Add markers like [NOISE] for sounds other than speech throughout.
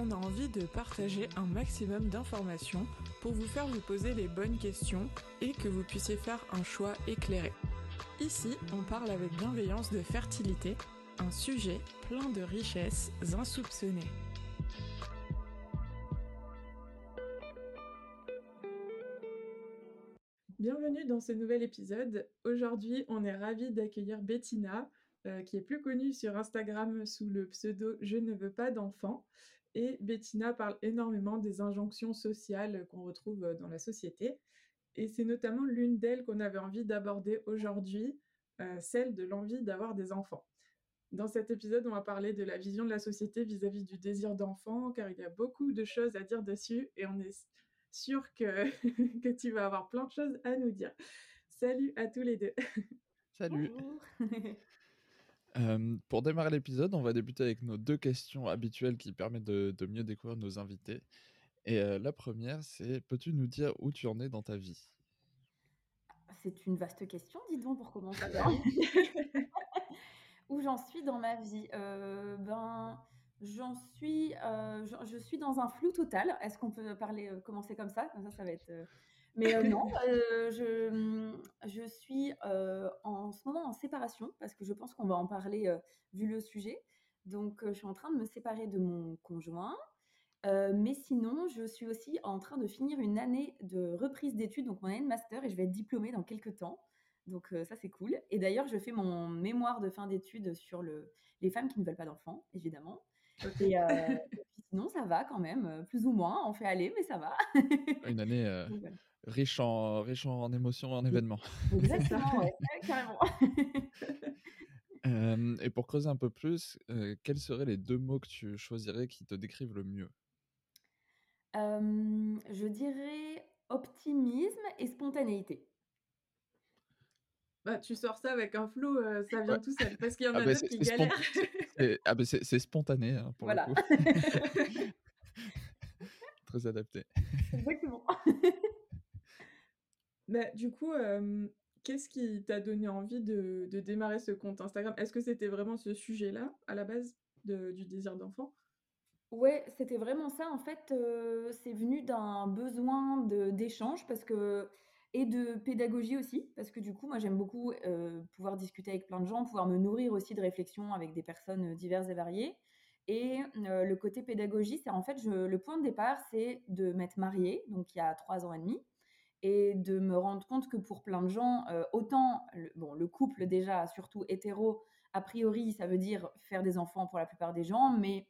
On a envie de partager un maximum d'informations pour vous faire vous poser les bonnes questions et que vous puissiez faire un choix éclairé. Ici, on parle avec bienveillance de fertilité, un sujet plein de richesses insoupçonnées. Bienvenue dans ce nouvel épisode. Aujourd'hui, on est ravis d'accueillir Bettina, euh, qui est plus connue sur Instagram sous le pseudo Je ne veux pas d'enfants. Et Bettina parle énormément des injonctions sociales qu'on retrouve dans la société. Et c'est notamment l'une d'elles qu'on avait envie d'aborder aujourd'hui, euh, celle de l'envie d'avoir des enfants. Dans cet épisode, on va parler de la vision de la société vis-à-vis du désir d'enfant, car il y a beaucoup de choses à dire dessus et on est sûr que, [LAUGHS] que tu vas avoir plein de choses à nous dire. Salut à tous les deux. Salut. [LAUGHS] Euh, pour démarrer l'épisode, on va débuter avec nos deux questions habituelles qui permettent de, de mieux découvrir nos invités. Et euh, la première, c'est peux-tu nous dire où tu en es dans ta vie? C'est une vaste question, dis donc, pour commencer. [LAUGHS] [LAUGHS] où j'en suis dans ma vie? Euh, Ben, j'en suis, euh, je, je, suis dans un flou total. Est-ce qu'on peut parler, euh, commencer comme ça? Comme ça, ça va être. Mais euh, non, [LAUGHS] euh, je, je suis euh, en ce moment en séparation parce que je pense qu'on va en parler vu le sujet. Donc, je suis en train de me séparer de mon conjoint. mais sinon, je suis aussi en train de finir une année de reprise d'études, donc mon année de master, et je vais être diplômée dans quelques temps. Donc ça, c'est cool. Et d'ailleurs, je fais mon mémoire de fin d'études sur le, les femmes qui ne veulent pas d'enfants, évidemment. Et, euh, [LAUGHS] et, puis sinon, ça va quand même, plus ou moins. On fait aller, mais ça va. Une année euh, [LAUGHS] voilà. Riche, en, riche en émotions et en événements. [LAUGHS] Exactement, ouais, carrément. [LAUGHS] euh, et pour creuser un peu plus, euh, quels seraient les deux mots que tu choisirais qui te décrivent le mieux? Je dirais optimisme et spontanéité. Bah, tu sors ça avec un flou, euh, ça vient ouais. tout seul. Parce qu'il y en a ah bah, d'autres qui galèrent. Ah bah c'est spontané, hein, pour voilà. le coup. [LAUGHS] Très adapté. Exactement. Bah, du coup, qu'est-ce qui t'a donné envie de, démarrer ce compte Instagram? Est-ce que c'était vraiment ce sujet-là, à la base, du désir d'enfant? Ouais, c'était vraiment ça. En fait, c'est venu d'un besoin d'échange parce que et de pédagogie aussi, parce que du coup, moi, j'aime beaucoup pouvoir discuter avec plein de gens, pouvoir me nourrir aussi de réflexions avec des personnes diverses et variées. Et le côté pédagogie, c'est en fait, le point de départ, c'est de m'être mariée, donc il y a trois ans et demi, et de me rendre compte que pour plein de gens, euh, autant le, bon, le couple déjà, surtout hétéro, a priori, ça veut dire faire des enfants pour la plupart des gens, mais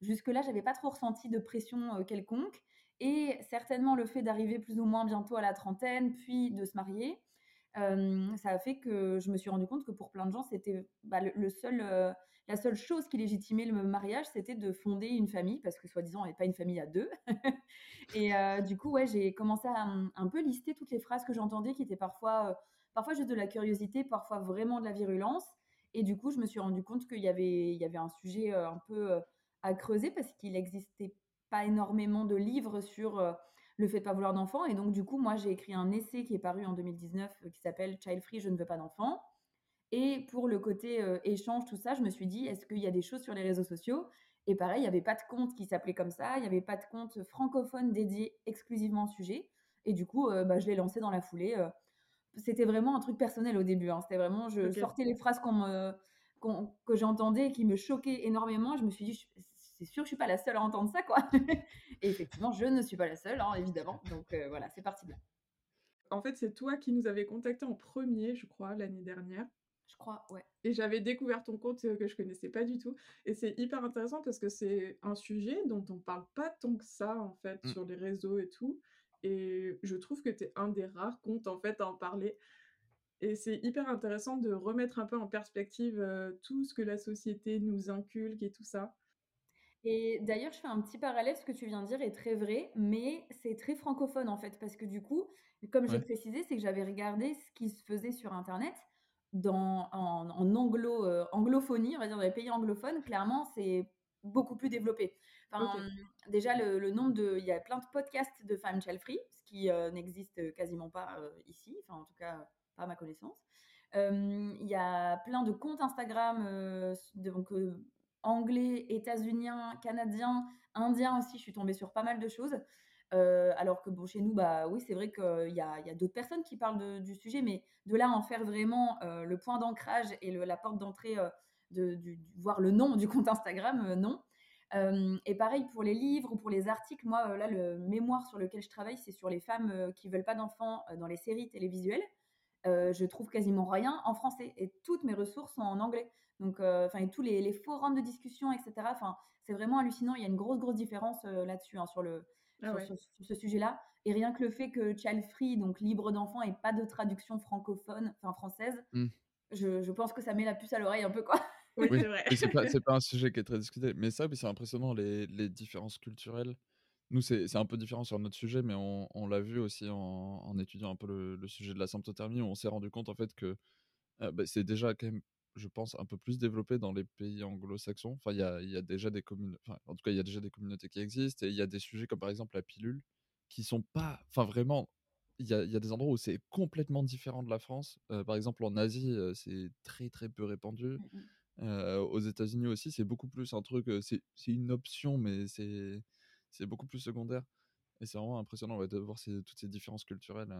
jusque-là, j'avais pas trop ressenti de pression quelconque. Et certainement le fait d'arriver plus ou moins bientôt à la trentaine, puis de se marier, euh, ça a fait que je me suis rendu compte que pour plein de gens, c'était bah, le, seul, euh, la seule chose qui légitimait le mariage, c'était de fonder une famille, parce que soi-disant, on n'est pas une famille à deux. [LAUGHS] et euh, du coup, ouais, j'ai commencé à un, un, peu lister toutes les phrases que j'entendais, qui étaient parfois, parfois juste de la curiosité, parfois vraiment de la virulence. Et du coup, je me suis rendu compte qu'il y avait, il y avait un sujet un peu à creuser, parce qu'il existait pas énormément de livres sur euh, le fait de pas vouloir d'enfants. Et donc, du coup, moi, j'ai écrit un essai qui est paru en 2019 euh, qui s'appelle Child Free, je ne veux pas d'enfants. Et pour le côté euh, échange, tout ça, je me suis dit, est-ce qu'il y a des choses sur les réseaux sociaux? Et pareil, il n'y avait pas de compte qui s'appelait comme ça, il n'y avait pas de compte francophone dédié exclusivement au sujet. Et du coup, euh, bah, je l'ai lancé dans la foulée. Euh, c'était vraiment un truc personnel au début. Hein. C'était vraiment, je okay. sortais les phrases qu'on me, que j'entendais et qui me choquaient énormément. Je me suis dit, c'est sûr que je suis pas la seule à entendre ça, quoi. [LAUGHS] et effectivement, je ne suis pas la seule, hein, évidemment. Donc euh, voilà, c'est parti bien. En fait, c'est toi qui nous avais contacté en premier, je crois, l'année dernière. Je crois, ouais. Et j'avais découvert ton compte que je connaissais pas du tout. Et c'est hyper intéressant parce que c'est un sujet dont on parle pas tant que ça, en fait, mmh. sur les réseaux et tout. Et je trouve que tu es un des rares comptes, en fait, à en parler. Et c'est hyper intéressant de remettre un peu en perspective euh, tout ce que la société nous inculque et tout ça. Et d'ailleurs, je fais un petit parallèle, ce que tu viens de dire est très vrai, mais c'est très francophone en fait, parce que du coup, comme j'ai précisé, c'est que j'avais regardé ce qui se faisait sur Internet dans, en, anglo, euh, anglophonie, on va dire dans les pays anglophones, clairement, c'est beaucoup plus développé. Enfin, Déjà, le, nombre de. Il y a plein de podcasts de femmes child free, ce qui euh, n'existe quasiment pas euh, ici, enfin, en tout cas, pas à ma connaissance. Il y a plein de comptes Instagram, donc anglais, états-unien, canadien, indien aussi. Je suis tombée sur pas mal de choses. Euh, alors que bon, chez nous, bah oui, c'est vrai qu'il y a, y a d'autres personnes qui parlent du sujet, mais de là en faire vraiment euh, le point d'ancrage et la porte d'entrée, euh, de, voir le nom du compte Instagram, non. et pareil pour les livres ou pour les articles, moi là, le mémoire sur lequel je travaille, c'est sur les femmes qui veulent pas d'enfants dans les séries télévisuelles. Je trouve quasiment rien en français et toutes mes ressources sont en anglais. Donc, enfin, tous les, forums de discussion, etc. Enfin, c'est vraiment hallucinant. Il y a une grosse, grosse différence là-dessus, hein, sur le, ah sur, ce sujet-là. Et rien que le fait que Child Free, donc libre d'enfant, et pas de traduction francophone, enfin française, mmh. je, je, pense que ça met la puce à l'oreille un peu, quoi. Oui, c'est vrai. c'est pas, [LAUGHS] pas, un sujet qui est très discuté. Mais ça, c'est impressionnant, les, les, différences culturelles. Nous, c'est un peu différent sur notre sujet, mais on, on l'a vu aussi en, en, étudiant un peu le, le, sujet de la symptothermie, où on s'est rendu compte, en fait, que bah, c'est déjà quand même je pense, un peu plus développé dans les pays anglo-saxons. Enfin, il y a, y a, déjà des enfin, en tout cas, il y a déjà des communautés qui existent et il y a des sujets comme par exemple la pilule qui sont pas, enfin, vraiment, il y a, y a, des endroits où c'est complètement différent de la France. Euh, par exemple, en Asie, euh, c'est très très peu répandu. Mmh euh, aux États-Unis aussi, c'est beaucoup plus un truc, c'est une option, mais c'est beaucoup plus secondaire. Et c'est vraiment impressionnant de voir ces, toutes ces différences culturelles.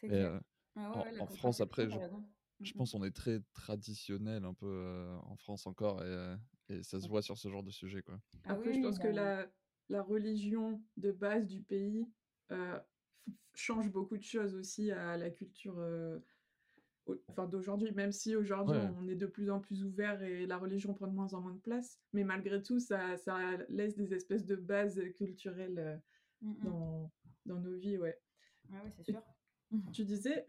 C'est clair. Ah en, France, après, je, je mmh pense qu'on est très traditionnel un peu en France encore et, ça se voit sur ce genre de sujet. Quoi. Ah Après, je pense que bah la, la religion de base du pays change beaucoup de choses aussi à la culture enfin, d'aujourd'hui, même si aujourd'hui on est de plus en plus ouvert et la religion prend de moins en moins de place. Mais malgré tout, ça, ça laisse des espèces de bases culturelles mmh dans, dans, nos vies. Ouais. oui, c'est sûr. Tu disais,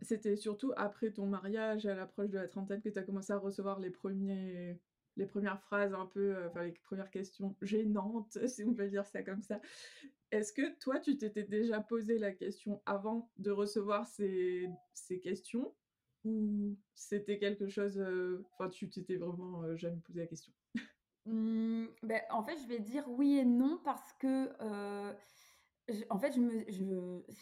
c'était surtout après ton mariage, à l'approche de la trentaine, que tu as commencé à recevoir les, premiers, les premières phrases un peu, euh, enfin les premières questions gênantes, [LAUGHS] si on peut dire ça comme ça. Est-ce que toi, tu t'étais déjà posé la question avant de recevoir ces, ces questions ou c'était quelque chose, euh, enfin tu t'étais vraiment euh, jamais posé la question? Mmh, ben, En fait, je vais dire oui et non parce que en fait,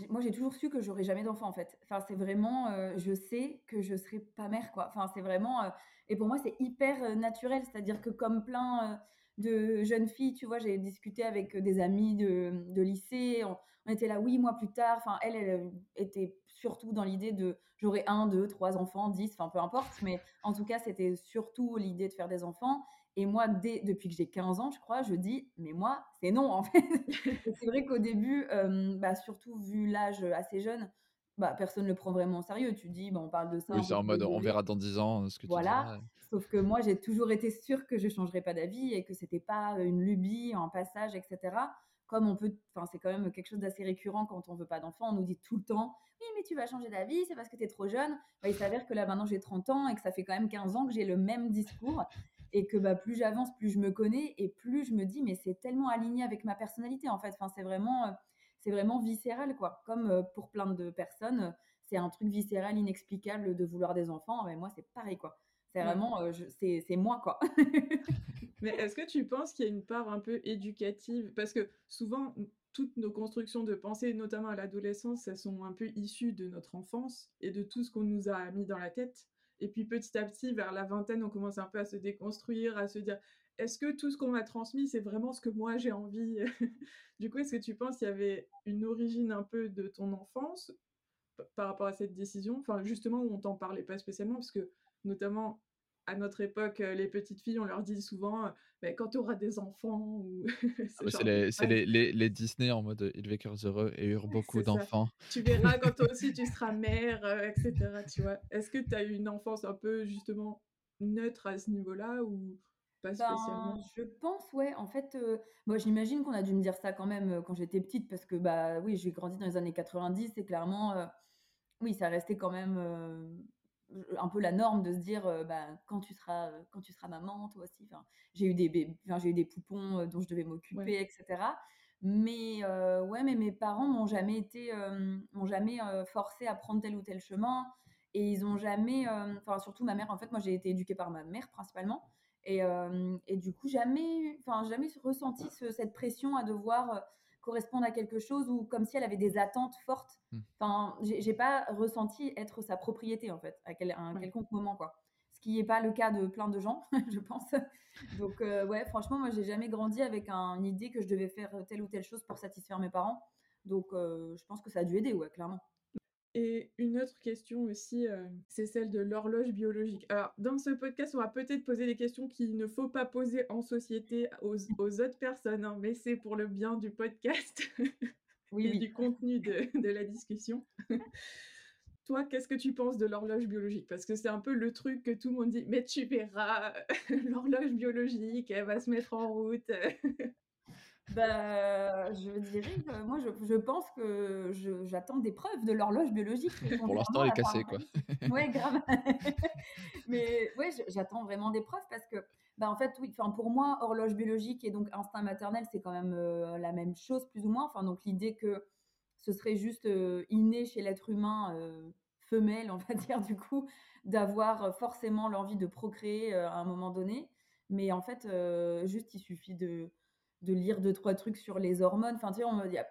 moi, j'ai toujours su que j'aurais jamais d'enfant, en fait. C'est vraiment, euh, je sais que je serai pas mère. Enfin, c'est vraiment, euh, et pour moi, c'est hyper euh, naturel. C'est-à-dire que comme plein de jeunes filles, tu vois, j'ai discuté avec des amis de, de lycée. On, était là, oui, moi plus tard. Enfin, elle, elle était surtout dans l'idée de j'aurai un, deux, trois enfants, dix, enfin peu importe. Mais en tout cas, c'était surtout l'idée de faire des enfants. Et moi, dès, depuis que j'ai 15 ans, je crois, je dis, mais moi, c'est non, en [LAUGHS] fait. c'est vrai qu'au début, bah, surtout vu l'âge assez jeune, bah, personne ne le prend vraiment au sérieux. Tu dis, bah, on parle de ça. Oui, c'est en mode, on verra dans 10 ans ce que tu Voilà. Sauf que moi, j'ai toujours été sûre que je ne changerais pas d'avis et que c'était pas une lubie, un passage, etc. Comme on peut, enfin, c'est quand même quelque chose d'assez récurrent quand on veut pas d'enfant. On nous dit tout le temps, oui, mais tu vas changer d'avis, c'est parce que tu es trop jeune. Bah, il s'avère que là, maintenant, j'ai 30 ans et que ça fait quand même 15 ans que j'ai le même discours et que bah, plus j'avance, plus je me connais et plus je me dis mais c'est tellement aligné avec ma personnalité en fait. Enfin, c'est vraiment, euh, c'est vraiment viscéral quoi. Comme euh, pour plein de personnes, c'est un truc viscéral, inexplicable de vouloir des enfants. Mais moi, c'est pareil quoi. C'est vraiment, euh, c'est moi quoi. [LAUGHS] mais est-ce que tu penses qu'il y a une part un peu éducative? Parce que souvent, toutes nos constructions de pensée, notamment à l'adolescence, elles sont un peu issues de notre enfance et de tout ce qu'on nous a mis dans la tête. Et puis petit à petit, vers la vingtaine, on commence un peu à se déconstruire, à se dire est-ce que tout ce qu'on m'a transmis, c'est vraiment ce que moi j'ai envie? [LAUGHS] Du coup, est-ce que tu penses qu'il y avait une origine un peu de ton enfance par rapport à cette décision? Enfin, justement, où on t'en parlait pas spécialement, parce que notamment à notre époque, euh, les petites filles, on leur dit souvent, euh, bah, quand tu auras des enfants. Ou... [LAUGHS] Ah bah, c'est les, les, les, Disney en mode ils vécurent heureux et eurent beaucoup d'enfants. Tu verras quand toi aussi tu seras [LAUGHS] mère, euh, etc. Tu vois. Est-ce que tu as eu une enfance un peu justement neutre à ce niveau-là ou pas ben, spécialement? Je pense, ouais. En fait, moi j'imagine qu'on a dû me dire ça quand même quand j'étais petite parce que bah oui, j'ai grandi dans les années 90 et clairement, oui, ça restait quand même un peu la norme de se dire bah, quand tu seras quand tu seras maman toi aussi j'ai eu des j'ai eu des poupons dont je devais m'occuper etc mais ouais mais mes parents m'ont jamais été m'ont jamais forcé à prendre tel ou tel chemin. Et ils ont jamais enfin surtout ma mère en fait moi j'ai été éduquée par ma mère principalement. Et, et du coup jamais enfin jamais ressenti cette pression à devoir correspondre à quelque chose ou comme si elle avait des attentes fortes. Mmh. Enfin, j'ai pas ressenti être sa propriété en fait à, un quelconque moment quoi. Ce qui n'est pas le cas de plein de gens, [LAUGHS] je pense. Donc euh, ouais, franchement, moi j'ai jamais grandi avec une idée que je devais faire telle ou telle chose pour satisfaire mes parents. Donc euh, je pense que ça a dû aider, ouais, clairement. Et une autre question aussi, euh, c'est celle de l'horloge biologique. Alors, dans ce podcast, on va peut-être poser des questions qu'il ne faut pas poser en société aux, autres personnes, hein, mais c'est pour le bien du podcast [LAUGHS] oui, et du contenu de, de la discussion. [LAUGHS] Toi, qu'est-ce que tu penses de l'horloge biologique? Parce que c'est un peu le truc que tout le monde dit, mais tu verras, [LAUGHS] l'horloge biologique, elle va se mettre en route. Bah, je dirais que moi, je, je pense que j'attends des preuves de l'horloge biologique. [LAUGHS] Pour l'instant, elle est cassée, quoi. ouais, grave. [LAUGHS] Mais ouais, j'attends vraiment des preuves parce que, bah, en fait, oui, enfin, pour moi, horloge biologique et donc instinct maternel, c'est quand même euh, la même chose, plus ou moins. Enfin, donc l'idée que ce serait juste euh, inné chez l'être humain euh, femelle, on va [LAUGHS] dire, du coup, d'avoir forcément l'envie de procréer à un moment donné. Mais en fait, juste, il suffit de de lire deux, trois trucs sur les hormones. Enfin, tu sais,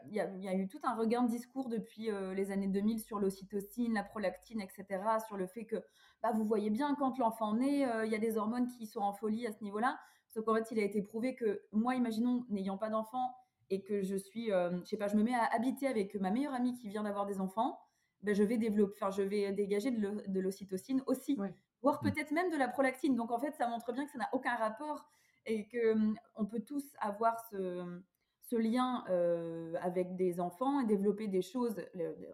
il y, a, eu tout un regain de discours depuis euh, les années 2000 sur l'ocytocine, la prolactine, etc., sur le fait que bah, vous voyez bien quand l'enfant naît, euh, il y a des hormones qui sont en folie à ce niveau-là. Sauf qu'en fait, il a été prouvé que moi, imaginons, n'ayant pas d'enfant et que je suis, euh, je sais pas, je me mets à habiter avec ma meilleure amie qui vient d'avoir des enfants, ben, je vais développer, enfin, je vais dégager de l'ocytocine aussi, voire peut-être même de la prolactine. Donc en fait, ça montre bien que ça n'a aucun rapport et que hum, on peut tous avoir ce, ce lien euh, avec des enfants et développer des choses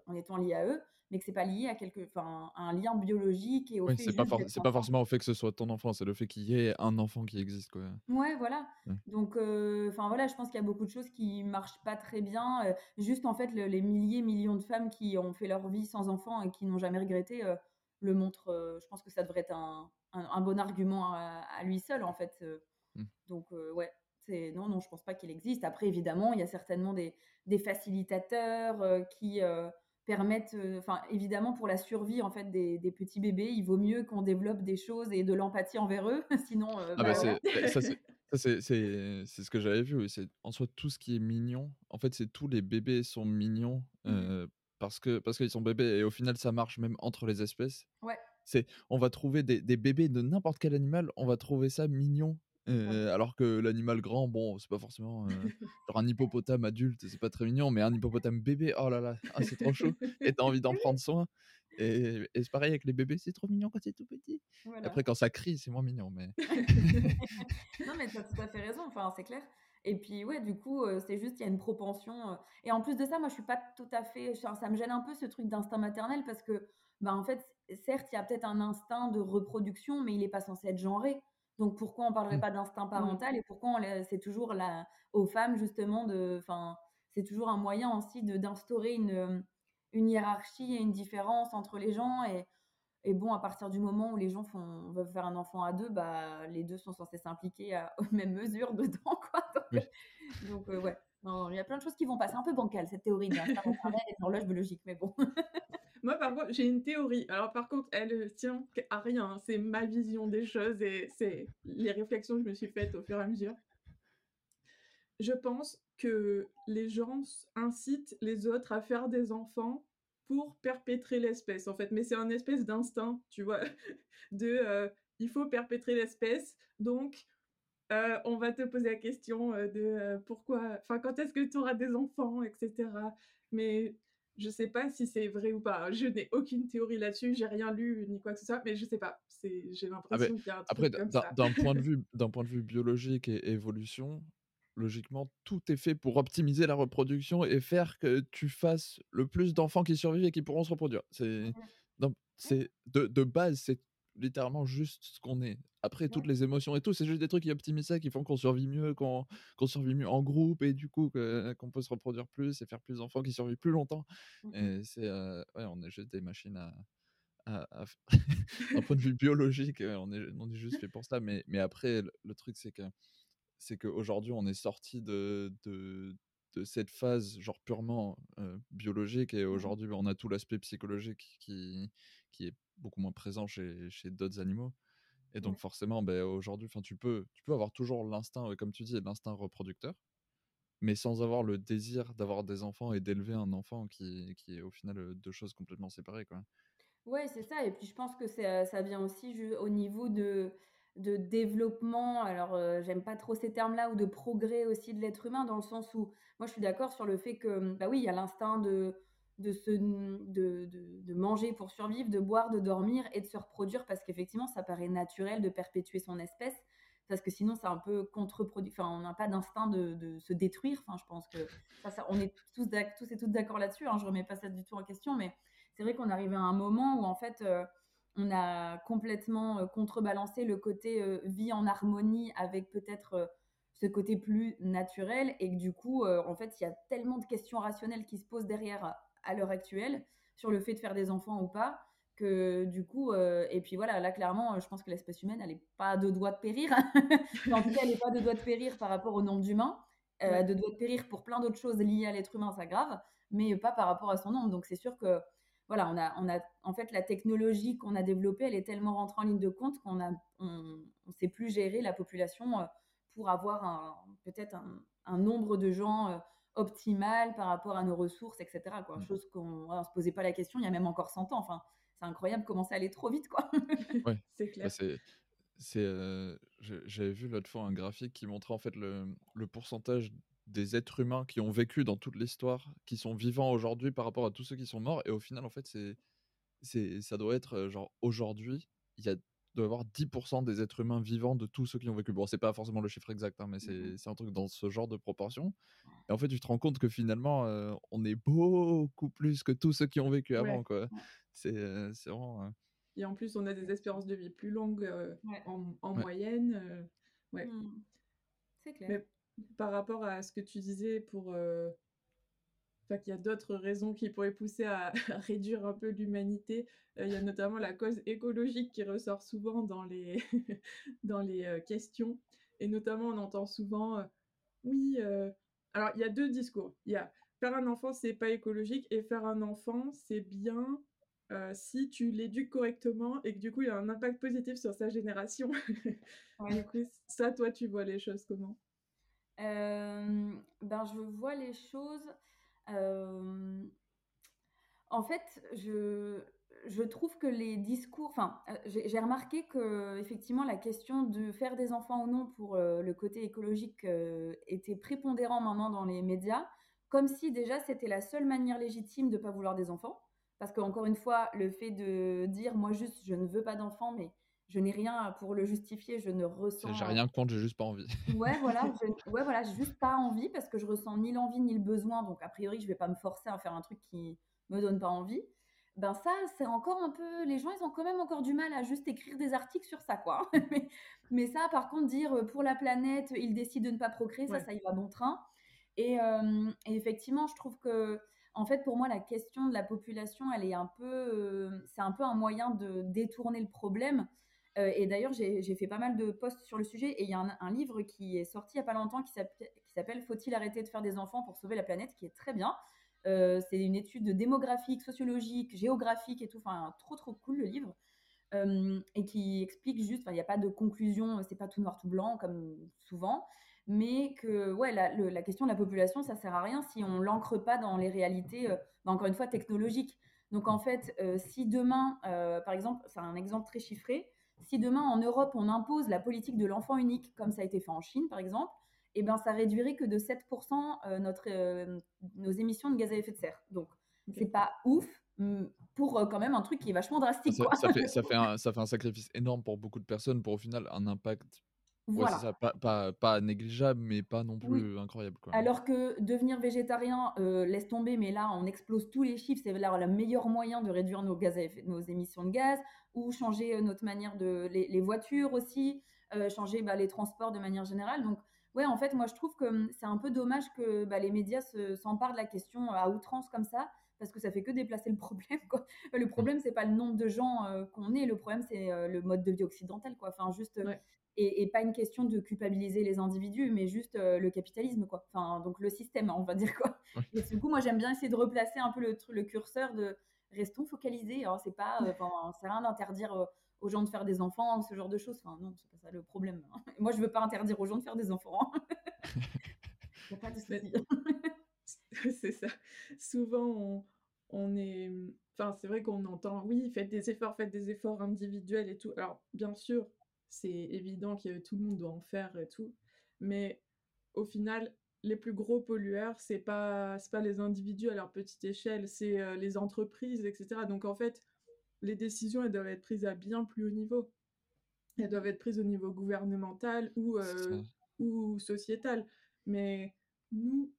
en étant liés à eux, mais que c'est pas lié à quelque, enfin, un lien biologique et au fait c'est pas, forcément au fait que ce soit ton enfant, c'est le fait qu'il y ait un enfant qui existe, quoi. Ouais, voilà. Donc, euh, enfin voilà, je pense qu'il y a beaucoup de choses qui marchent pas très bien. Euh, juste en fait, les milliers, millions de femmes qui ont fait leur vie sans enfant et qui n'ont jamais regretté le montrent. je pense que ça devrait être un, un, bon argument à, à, lui seul, en fait. Mmh. Donc, ouais, c'est non, non, je pense pas qu'il existe. Après, évidemment, il y a certainement des, des facilitateurs qui permettent, enfin, évidemment, pour la survie en fait des, des petits bébés, il vaut mieux qu'on développe des choses et de l'empathie envers eux, [LAUGHS] sinon. ah bah, bah ça, [LAUGHS] c'est ce que j'avais vu. C'est en soi tout ce qui est mignon. En fait, c'est tous les bébés sont mignons mmh parce que parce qu'ils sont bébés et au final ça marche même entre les espèces. Ouais. C'est on va trouver des, des bébés de n'importe quel animal, on va trouver ça mignon alors que l'animal grand, bon, c'est pas forcément [LAUGHS] genre un hippopotame adulte, c'est pas très mignon, mais un hippopotame bébé, oh là là, ah, c'est trop chaud, et t'as envie d'en prendre soin. Et, c'est pareil avec les bébés, c'est trop mignon quand c'est tout petit. Après, quand ça crie, c'est moins mignon, mais. [LAUGHS] non, mais t'as tout à fait raison, enfin, c'est clair. Et puis, ouais, du coup, c'est juste, il y a une propension. Et en plus de ça, moi, je suis pas tout à fait. Ça me gêne un peu ce truc d'instinct maternel parce que, bah, en fait, certes, il y a peut-être un instinct de reproduction, mais il est pas censé être genré. Donc pourquoi on parlerait mmh. pas d'instinct mmh. parental et pourquoi c'est toujours la, aux femmes justement de, enfin, c'est toujours un moyen aussi de d'instaurer une, une hiérarchie et une différence entre les gens et, et bon, à partir du moment où les gens font, veulent faire un enfant à deux, bah, les deux sont censés s'impliquer [LAUGHS] aux mêmes mesures dedans, quoi. Donc, euh, ouais, il y a plein de choses qui vont passer un peu bancal cette théorie de l'instinct et l'horloge biologique, mais bon. [LAUGHS] Moi, par contre, j'ai une théorie. Alors, par contre, elle tient à rien. C'est ma vision des choses et c'est les réflexions que je me suis faites au fur et à mesure. Je pense que les gens incitent les autres à faire des enfants pour perpétrer l'espèce, en fait. Mais c'est un espèce d'instinct, tu vois, [LAUGHS] de euh, il faut perpétrer l'espèce, donc euh, on va te poser la question euh, de pourquoi, enfin, quand est-ce que tu auras des enfants, etc. Mais je sais pas si c'est vrai ou pas. Je n'ai aucune théorie là-dessus, j'ai rien lu ni quoi que ce soit, mais je sais pas. J'ai ah, l'impression qu'il y a un truc Après, d'un point de [LAUGHS] vue, d'un point de vue biologique et évolution, logiquement, tout est fait pour optimiser la reproduction et faire que tu fasses le plus d'enfants qui survivent et qui pourront se reproduire. C'est, c'est de, de base, c'est littéralement juste ce qu'on est. Après, toutes les émotions et tout, c'est juste des trucs qui optimisent ça, qui font qu'on survit mieux, qu'on survit mieux en groupe et du coup qu'on peut se reproduire plus et faire plus d'enfants qui survivent plus longtemps. Mmh et c'est, ouais, on est juste des machines à, [LAUGHS] d'un point de vue biologique, on est, on est juste fait pour ça. Mais, mais après, le, truc, c'est que c'est qu'aujourd'hui, on est sorti de, de, de, cette phase genre purement biologique et mmh aujourd'hui, on a tout l'aspect psychologique qui, qui est beaucoup moins présent chez, chez d'autres animaux. Et donc forcément, ben, aujourd'hui, tu peux, tu peux avoir toujours l'instinct, comme tu dis, l'instinct reproducteur, mais sans avoir le désir d'avoir des enfants et d'élever un enfant qui, qui est au final deux choses complètement séparées. Quoi. Ouais, c'est ça. Et puis je pense que ça vient aussi au niveau de, de développement. Alors, j'aime pas trop ces termes-là, ou de progrès aussi de l'être humain, dans le sens où moi je suis d'accord sur le fait que, bah oui, il y a l'instinct de, de, se, de, de, manger pour survivre, de boire, de dormir et de se reproduire, parce qu'effectivement, ça paraît naturel de perpétuer son espèce. Parce que sinon, c'est un peu contre-productif. Enfin, on n'a pas d'instinct de, de, se détruire. Enfin, je pense que ça, on est tous, tous et toutes d'accord là-dessus. Hein, je remets pas ça du tout en question, mais c'est vrai qu'on arrive à un moment où en fait, euh, on a complètement euh, contrebalancé le côté euh, vie en harmonie avec peut-être ce côté plus naturel et que du coup, en fait, il y a tellement de questions rationnelles qui se posent derrière à l'heure actuelle sur le fait de faire des enfants ou pas que du coup, et puis voilà, là clairement, je pense que l'espèce humaine, elle n'est pas deux doigts de périr. [LAUGHS] en tout cas, elle n'est pas deux doigts de périr par rapport au nombre d'humains. Euh, de doigts de périr pour plein d'autres choses liées à l'être humain, ça grave, mais pas par rapport à son nombre. Donc c'est sûr que voilà, on a, on a, en fait, la technologie qu'on a développée, elle est tellement rentrée en ligne de compte qu'on a, on, sait plus gérer la population euh, pour avoir peut-être un, nombre de gens euh, optimal par rapport à nos ressources, etc. Quoi. Mmh. Chose qu'on ne se posait pas la question il y a même encore 100 ans. Enfin, c'est incroyable comment ça allait trop vite, quoi. ouais, [LAUGHS] c'est clair. Bah, c'est, euh, j'avais vu l'autre fois un graphique qui montrait en fait le, le pourcentage des êtres humains qui ont vécu dans toute l'histoire, qui sont vivants aujourd'hui par rapport à tous ceux qui sont morts. Et au final, en fait, c'est, c'est, ça doit être genre aujourd'hui, il y a doit y avoir 10% des êtres humains vivants de tous ceux qui ont vécu. Bon, c'est pas forcément le chiffre exact, hein, mais mmh c'est, un truc dans ce genre de proportion. Et en fait, tu te rends compte que finalement, on est beaucoup plus que tous ceux qui ont vécu avant. Quoi. C'est, vraiment. Et en plus, on a des espérances de vie plus longues en, moyenne. ouais. Mmh. C'est clair par rapport à ce que tu disais pour euh, qu'il y a d'autres raisons qui pourraient pousser [LAUGHS] à, réduire un peu l'humanité. Euh, il y a notamment la cause écologique qui ressort souvent dans les, [LAUGHS] dans les euh, questions. Et notamment, on entend souvent, oui, alors il y a deux discours. Il y a faire un enfant, c'est pas écologique, et faire un enfant, c'est bien si tu l'éduques correctement et que du coup, il y a un impact positif sur sa génération. [LAUGHS] du coup, ça, toi, tu vois les choses comment? Euh, ben, je vois les choses. Euh, en fait, je, je trouve que les discours, enfin, euh, j'ai remarqué que effectivement la question de faire des enfants ou non pour le côté écologique était prépondérant maintenant dans les médias, comme si déjà c'était la seule manière légitime de ne pas vouloir des enfants. Parce qu'encore une fois, le fait de dire moi juste je ne veux pas d'enfants, mais je n'ai rien pour le justifier, je ne ressens. J'ai rien contre, j'ai juste pas envie. ouais, voilà, [LAUGHS] je... ouais, voilà, j'ai juste pas envie parce que je ressens ni l'envie ni le besoin, donc a priori, je vais pas me forcer à faire un truc qui me donne pas envie. Ben ça, c'est encore un peu, les gens, ils ont quand même encore du mal à juste écrire des articles sur ça, quoi. [LAUGHS] mais, ça, par contre, dire euh, pour la planète, ils décident de ne pas procréer, ça, ça y va bon train. Et, euh, et, effectivement, je trouve que, en fait, pour moi, la question de la population, elle est un peu, euh, c'est un peu un moyen de détourner le problème. Euh, et d'ailleurs, j'ai fait pas mal de posts sur le sujet et il y a un, livre qui est sorti il n'y a pas longtemps qui s'appelle Faut-il arrêter de faire des enfants pour sauver la planète qui est très bien. Euh, c'est une étude démographique, sociologique, géographique et tout. Enfin, trop trop cool le livre. Euh, et qui explique juste, il n'y a pas de conclusion, c'est pas tout noir tout blanc comme souvent, mais que ouais, la, question de la population, ça sert à rien si on l'ancre pas dans les réalités, bah, encore une fois, technologiques. Donc en fait, si demain, par exemple, c'est un exemple très chiffré, si demain en Europe on impose la politique de l'enfant unique, comme ça a été fait en Chine par exemple, eh ben, ça réduirait que de 7% euh, notre, euh, nos émissions de gaz à effet de serre. Donc, c'est pas ouf pour euh, quand même un truc qui est vachement drastique. Ça, fait, [LAUGHS] ça, fait un, ça fait un sacrifice énorme pour beaucoup de personnes pour au final un impact voilà. pas, pas, pas, négligeable, mais pas non plus incroyable. Quoi. Alors que devenir végétarien, laisse tomber, mais là, on explose tous les chiffres. C'est là le meilleur moyen de réduire nos, gaz nos émissions de gaz, ou changer notre manière de. les, voitures aussi, changer bah, les transports de manière générale. Donc, ouais, en fait, moi, je trouve que mmh, c'est un peu dommage que bah, les médias s'emparent de la question à outrance comme ça, parce que ça fait que déplacer le problème. Quoi. [LAUGHS] Le problème, c'est pas le nombre de gens qu'on est, le problème, c'est le mode de vie occidental. Quoi. Enfin, juste, et, pas une question de culpabiliser les individus, mais juste le capitalisme. Quoi. Enfin, donc le système, on va dire. Quoi. Et du coup, moi, j'aime bien essayer de replacer un peu le, le curseur de restons focalisés. Alors, c'est pas, enfin, c'est rien d'interdire aux gens de faire des enfants, ce genre de choses. Enfin, non, c'est pas ça le problème. Hein. Moi, je veux pas interdire aux gens de faire des enfants. [LAUGHS] Il a pas de c'est [LAUGHS] ça. Souvent, on, est. Enfin, c'est vrai qu'on entend, oui, faites des efforts, faites des efforts individuels et tout. Alors, bien sûr, c'est évident que tout le monde doit en faire et tout. Mais au final, les plus gros pollueurs, c'est pas, pas les individus à leur petite échelle, c'est euh, les entreprises, etc. Donc, en fait, les décisions, elles doivent être prises à bien plus haut niveau. Elles doivent être prises au niveau gouvernemental ou, euh, ou sociétal. Mais nous,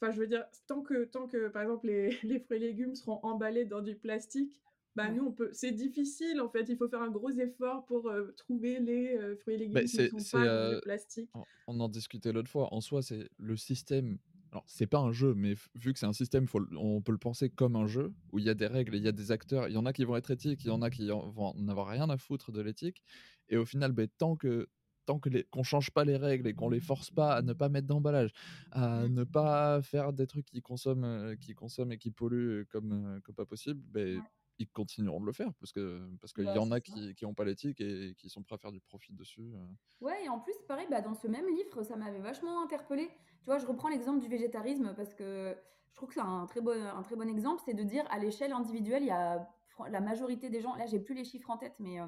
enfin, je veux dire, tant que, tant que par exemple, les, [LAUGHS] les fruits et légumes seront emballés dans du plastique, bah nous on peut c'est difficile en fait. Il faut faire un gros effort pour euh, trouver les euh, fruits et légumes bah, qui ne sont pas du plastique. on en discutait l'autre fois. En soi c'est le système alors c'est pas un jeu, mais vu que c'est un système, on peut le penser comme un jeu où il y a des règles, il y a des acteurs, il y en a qui vont être éthiques, il y en a qui vont en avoir rien à foutre de l'éthique, et au final, ben, tant que tant que les, qu'on change pas les règles et qu'on les force pas à ne pas mettre d'emballage, à ne pas faire des trucs qui consomment, euh, qui consomment et qui polluent comme, euh, comme pas possible, ben, ils continueront de le faire parce que parce qu'il y bah, en a qui n'ont pas l'éthique et qui sont prêts à faire du profit dessus. Euh. Ouais, et en plus, pareil, bah, dans ce même livre, ça m'avait vachement interpellé. Tu vois, je reprends l'exemple du végétarisme parce que je trouve que c'est un très bon, un très bon exemple, c'est de dire à l'échelle individuelle, il y a la majorité des gens, là j'ai plus les chiffres en tête, mais euh,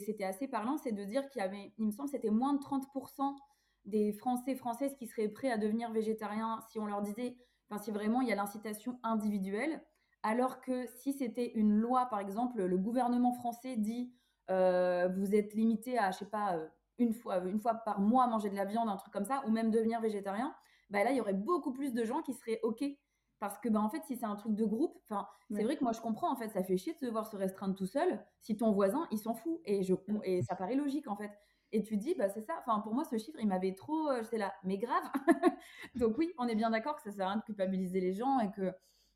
c'était assez parlant, c'est de dire qu'il y avait, il me semble, c'était moins de 30% des Français, Françaises qui seraient prêts à devenir végétariens si on leur disait, enfin si vraiment il y a l'incitation individuelle. Alors que si c'était une loi, par exemple, le gouvernement français dit euh, vous êtes limité à, je sais pas, euh, une fois, une fois par mois manger de la viande, un truc comme ça, ou même devenir végétarien, bah là, il y aurait beaucoup plus de gens qui seraient OK. Parce que, bah, en fait, si c'est un truc de groupe, enfin, c'est vrai que moi, je comprends, en fait, ça fait chier de devoir se restreindre tout seul si ton voisin, il s'en fout. Et, je, mm. et ça paraît logique, en fait. Et tu dis, bah, c'est ça. Enfin, pour moi, ce chiffre, il m'avait trop. Euh, j'étais là, mais grave. [LAUGHS] Donc, oui, on est bien d'accord que ça sert à rien de culpabiliser les gens et que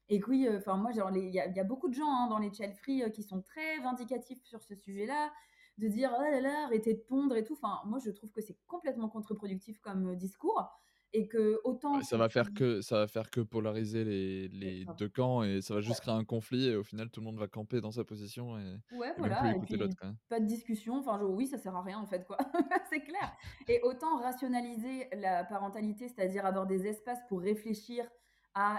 et que oui, enfin moi, il y, a beaucoup de gens hein, dans les child free euh, qui sont très vindicatifs sur ce sujet-là, de dire oh là là, arrêtez de pondre et tout. Enfin, moi, je trouve que c'est complètement contre-productif comme euh, discours et que autant ça va faire que ça va faire que polariser les, les deux camps et ça va juste créer un conflit et au final tout le monde va camper dans sa position et, ouais, voilà, écouter l'autre pas de discussion. Enfin oui ça sert à rien en fait quoi. [LAUGHS] C'est clair. Et autant rationaliser la parentalité c'est-à-dire avoir des espaces pour réfléchir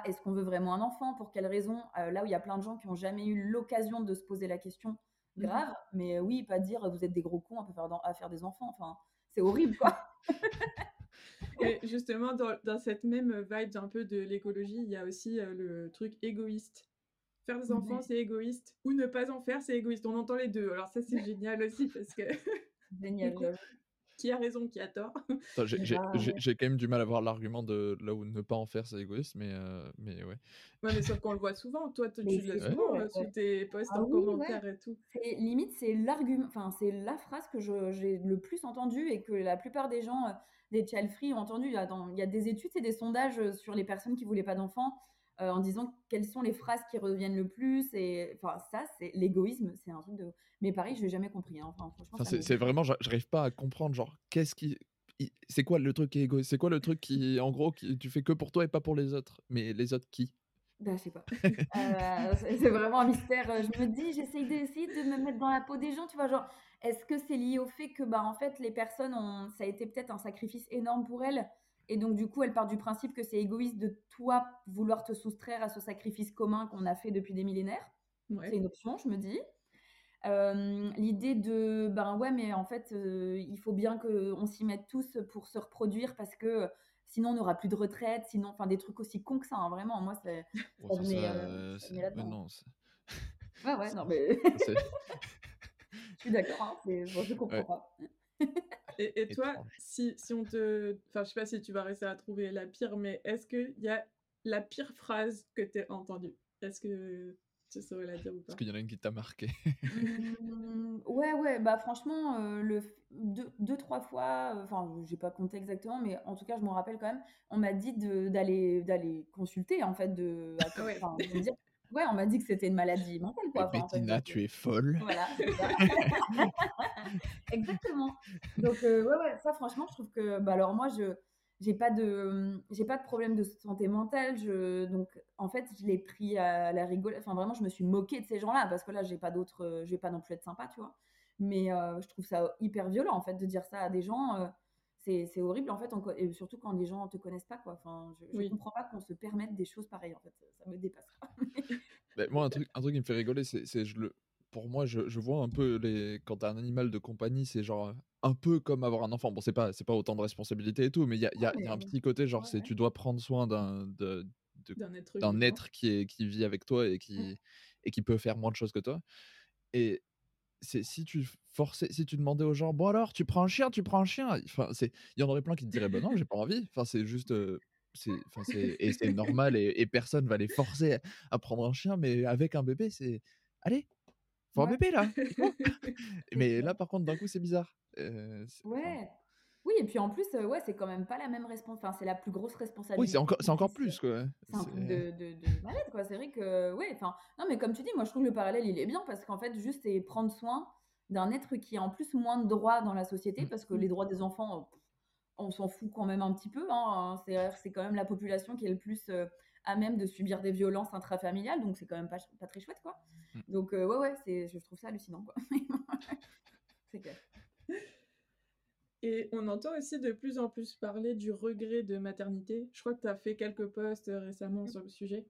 est-ce qu'on veut vraiment un enfant Pour quelles raisons euh, Là où il y a plein de gens qui n'ont jamais eu l'occasion de se poser la question, mmh grave. Mais oui, pas dire vous êtes des gros cons à faire, à faire des enfants. Enfin, c'est horrible, quoi. [LAUGHS] [LAUGHS] Et justement, dans, cette même vibe un peu de l'écologie, il y a aussi euh, le truc égoïste. Faire des enfants, c'est égoïste. Ou ne pas en faire, c'est égoïste. On entend les deux. Alors ça, c'est génial aussi parce que... Génial [LAUGHS] qui a raison, qui a tort. [LAUGHS] J'ai quand même du mal à voir l'argument de là où ne pas en faire, c'est égoïste, mais, euh, mais ouais. Ouais, mais sauf qu'on le voit souvent. Toi, tu le souvent euh, sous tes posts ah en commentaire et tout. Limite, c'est l'argument, enfin, c'est la phrase que j'ai le plus entendue et que la plupart des gens, euh, des child free, ont entendu. Il y, a il y a des études et des sondages sur les personnes qui voulaient pas d'enfants. En disant quelles sont les phrases qui reviennent le plus et enfin ça c'est l'égoïsme c'est un truc de mais pareil, je l'ai jamais compris. Hein. Enfin, c'est vraiment, j'arrive pas à comprendre, genre, qu'est-ce qui. C'est quoi le truc qui est égoïste C'est quoi le truc qui, en gros, qui, tu fais que pour toi et pas pour les autres? Mais les autres qui? Bah, je sais pas. [LAUGHS] Euh, c'est vraiment un mystère. Je me dis, j'essaye d'essayer de me mettre dans la peau des gens, tu vois, genre, est-ce que c'est lié au fait que, bah, en fait, les personnes ont, ça a été peut-être un sacrifice énorme pour elles, et donc du coup, elles partent du principe que c'est égoïste de toi vouloir te soustraire à ce sacrifice commun qu'on a fait depuis des millénaires. C'est une option, je me dis. L'idée de ben ouais mais en fait il faut bien qu'on s'y mette tous pour se reproduire parce que sinon on n'aura plus de retraite sinon enfin des trucs aussi cons que ça hein, vraiment. Moi c'est non [LAUGHS] ouais ouais non mais [LAUGHS] [LAUGHS] je suis d'accord hein, bon, je comprends pas et, et toi si, si on te enfin je sais pas si tu vas réussir à trouver la pire mais est-ce qu'il y a la pire phrase que tu as entendue? Est-ce que Tu saurais la dire ou pas? Est-ce qu'il y en a une qui t'a marqué? Mmh, Ouais, ouais, bah franchement, le deux, trois fois, enfin, j'ai pas compté exactement, mais en tout cas, je me rappelle quand même, on m'a dit d'aller d'aller consulter, en fait, de, [LAUGHS] ouais. Ouais, on m'a dit que c'était une maladie mentale, quoi. Bettina, tu es folle. Voilà, [LAUGHS] Exactement. Donc, ouais, ouais, ça, franchement, je trouve que, bah alors moi, je j'ai pas de j'ai pas de problème de santé mentale je donc en fait je l'ai pris à la rigole enfin vraiment je me suis moquée de ces gens-là parce que là j'ai pas d'autres je vais pas non plus être sympa tu vois mais euh, je trouve ça hyper violent en fait de dire ça à des gens euh, c'est horrible en fait et surtout quand les gens te connaissent pas quoi. Enfin je, je comprends pas qu'on se permette des choses pareilles en fait. Ça, me dépasse [LAUGHS] moi un truc un truc qui me fait rigoler c'est je le pour moi, je, je, vois un peu les quand t'as un animal de compagnie, c'est genre un peu comme avoir un enfant. Bon, c'est pas c'est pas autant de responsabilité et tout, mais il y a, y, a, y a, un petit côté genre c'est tu dois prendre soin d'un d'un être, qui est qui vit avec toi et qui et qui peut faire moins de choses que toi. Et si tu forçais, si tu demandais aux gens, bon alors, tu prends un chien, tu prends un chien? Enfin, c'est, il y en aurait plein qui te diraient, ben non, j'ai pas envie. Enfin, c'est juste, c'est, enfin, c'est, et c'est normal et, et, personne va les forcer à prendre un chien, mais avec un bébé, c'est, allez, faut un bébé là. [LAUGHS] Mais là, par contre, d'un coup, c'est bizarre. ouais. Oui, et puis en plus, ouais, c'est quand même pas la même responsabilité. Enfin, c'est la plus grosse responsabilité. Oui, c'est encore, c'est encore plus, quoi. C'est un truc de, de, de malade, quoi. C'est vrai que, ouais, enfin, non, mais comme tu dis, moi, je trouve que le parallèle, il est bien parce qu'en fait, juste, c'est prendre soin d'un être qui a en plus moins de droits dans la société mmh. parce que les droits des enfants, on s'en fout quand même un petit peu. Hein. C'est quand même la population qui est le plus à même de subir des violences intrafamiliales, donc c'est quand même pas, pas très chouette, quoi. Mm. Donc, euh, ouais, ouais, c'est, je trouve ça hallucinant, quoi. [LAUGHS] c'est clair. Et on entend aussi de plus en plus parler du regret de maternité. Je crois que tu as fait quelques posts récemment sur le sujet.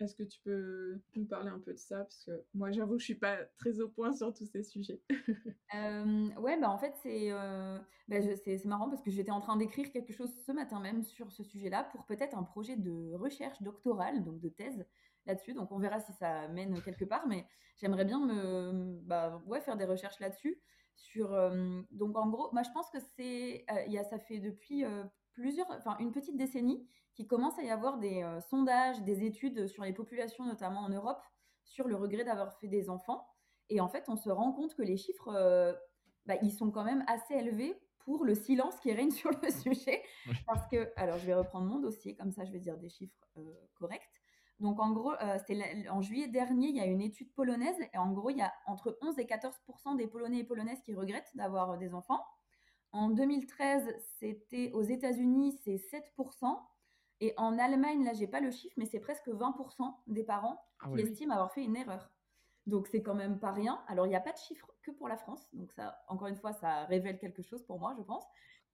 Est-ce que tu peux nous parler un peu de ça? Parce que moi, j'avoue, je suis pas très au point sur tous ces sujets. [LAUGHS] ouais, bah en fait, c'est bah, c'est marrant parce que j'étais en train d'écrire quelque chose ce matin même sur ce sujet-là pour peut-être un projet de recherche doctorale, donc de thèse là-dessus. Donc on verra si ça mène quelque part, mais j'aimerais bien me, bah, ouais, faire des recherches là-dessus. Sur, donc en gros, moi je pense que c'est, il y a, ça fait depuis plusieurs, enfin une petite décennie qu'il commence à y avoir des euh, sondages, des études sur les populations, notamment en Europe, sur le regret d'avoir fait des enfants. Et en fait, on se rend compte que les chiffres, euh, bah, ils sont quand même assez élevés pour le silence qui règne [LAUGHS] sur le sujet. Parce que, alors je vais reprendre mon dossier, comme ça je vais dire des chiffres euh, corrects. Donc en gros, c'était en juillet dernier, il y a une étude polonaise, et en gros, il y a entre 11 et 14% des Polonais et Polonaises qui regrettent d'avoir des enfants. En 2013, c'était aux États-Unis, c'est 7% et en Allemagne, là, j'ai pas le chiffre, mais c'est presque 20% des parents ah qui estiment avoir fait une erreur. Donc c'est quand même pas rien. Alors il n'y a pas de chiffre que pour la France, donc ça, encore une fois, ça révèle quelque chose pour moi, je pense.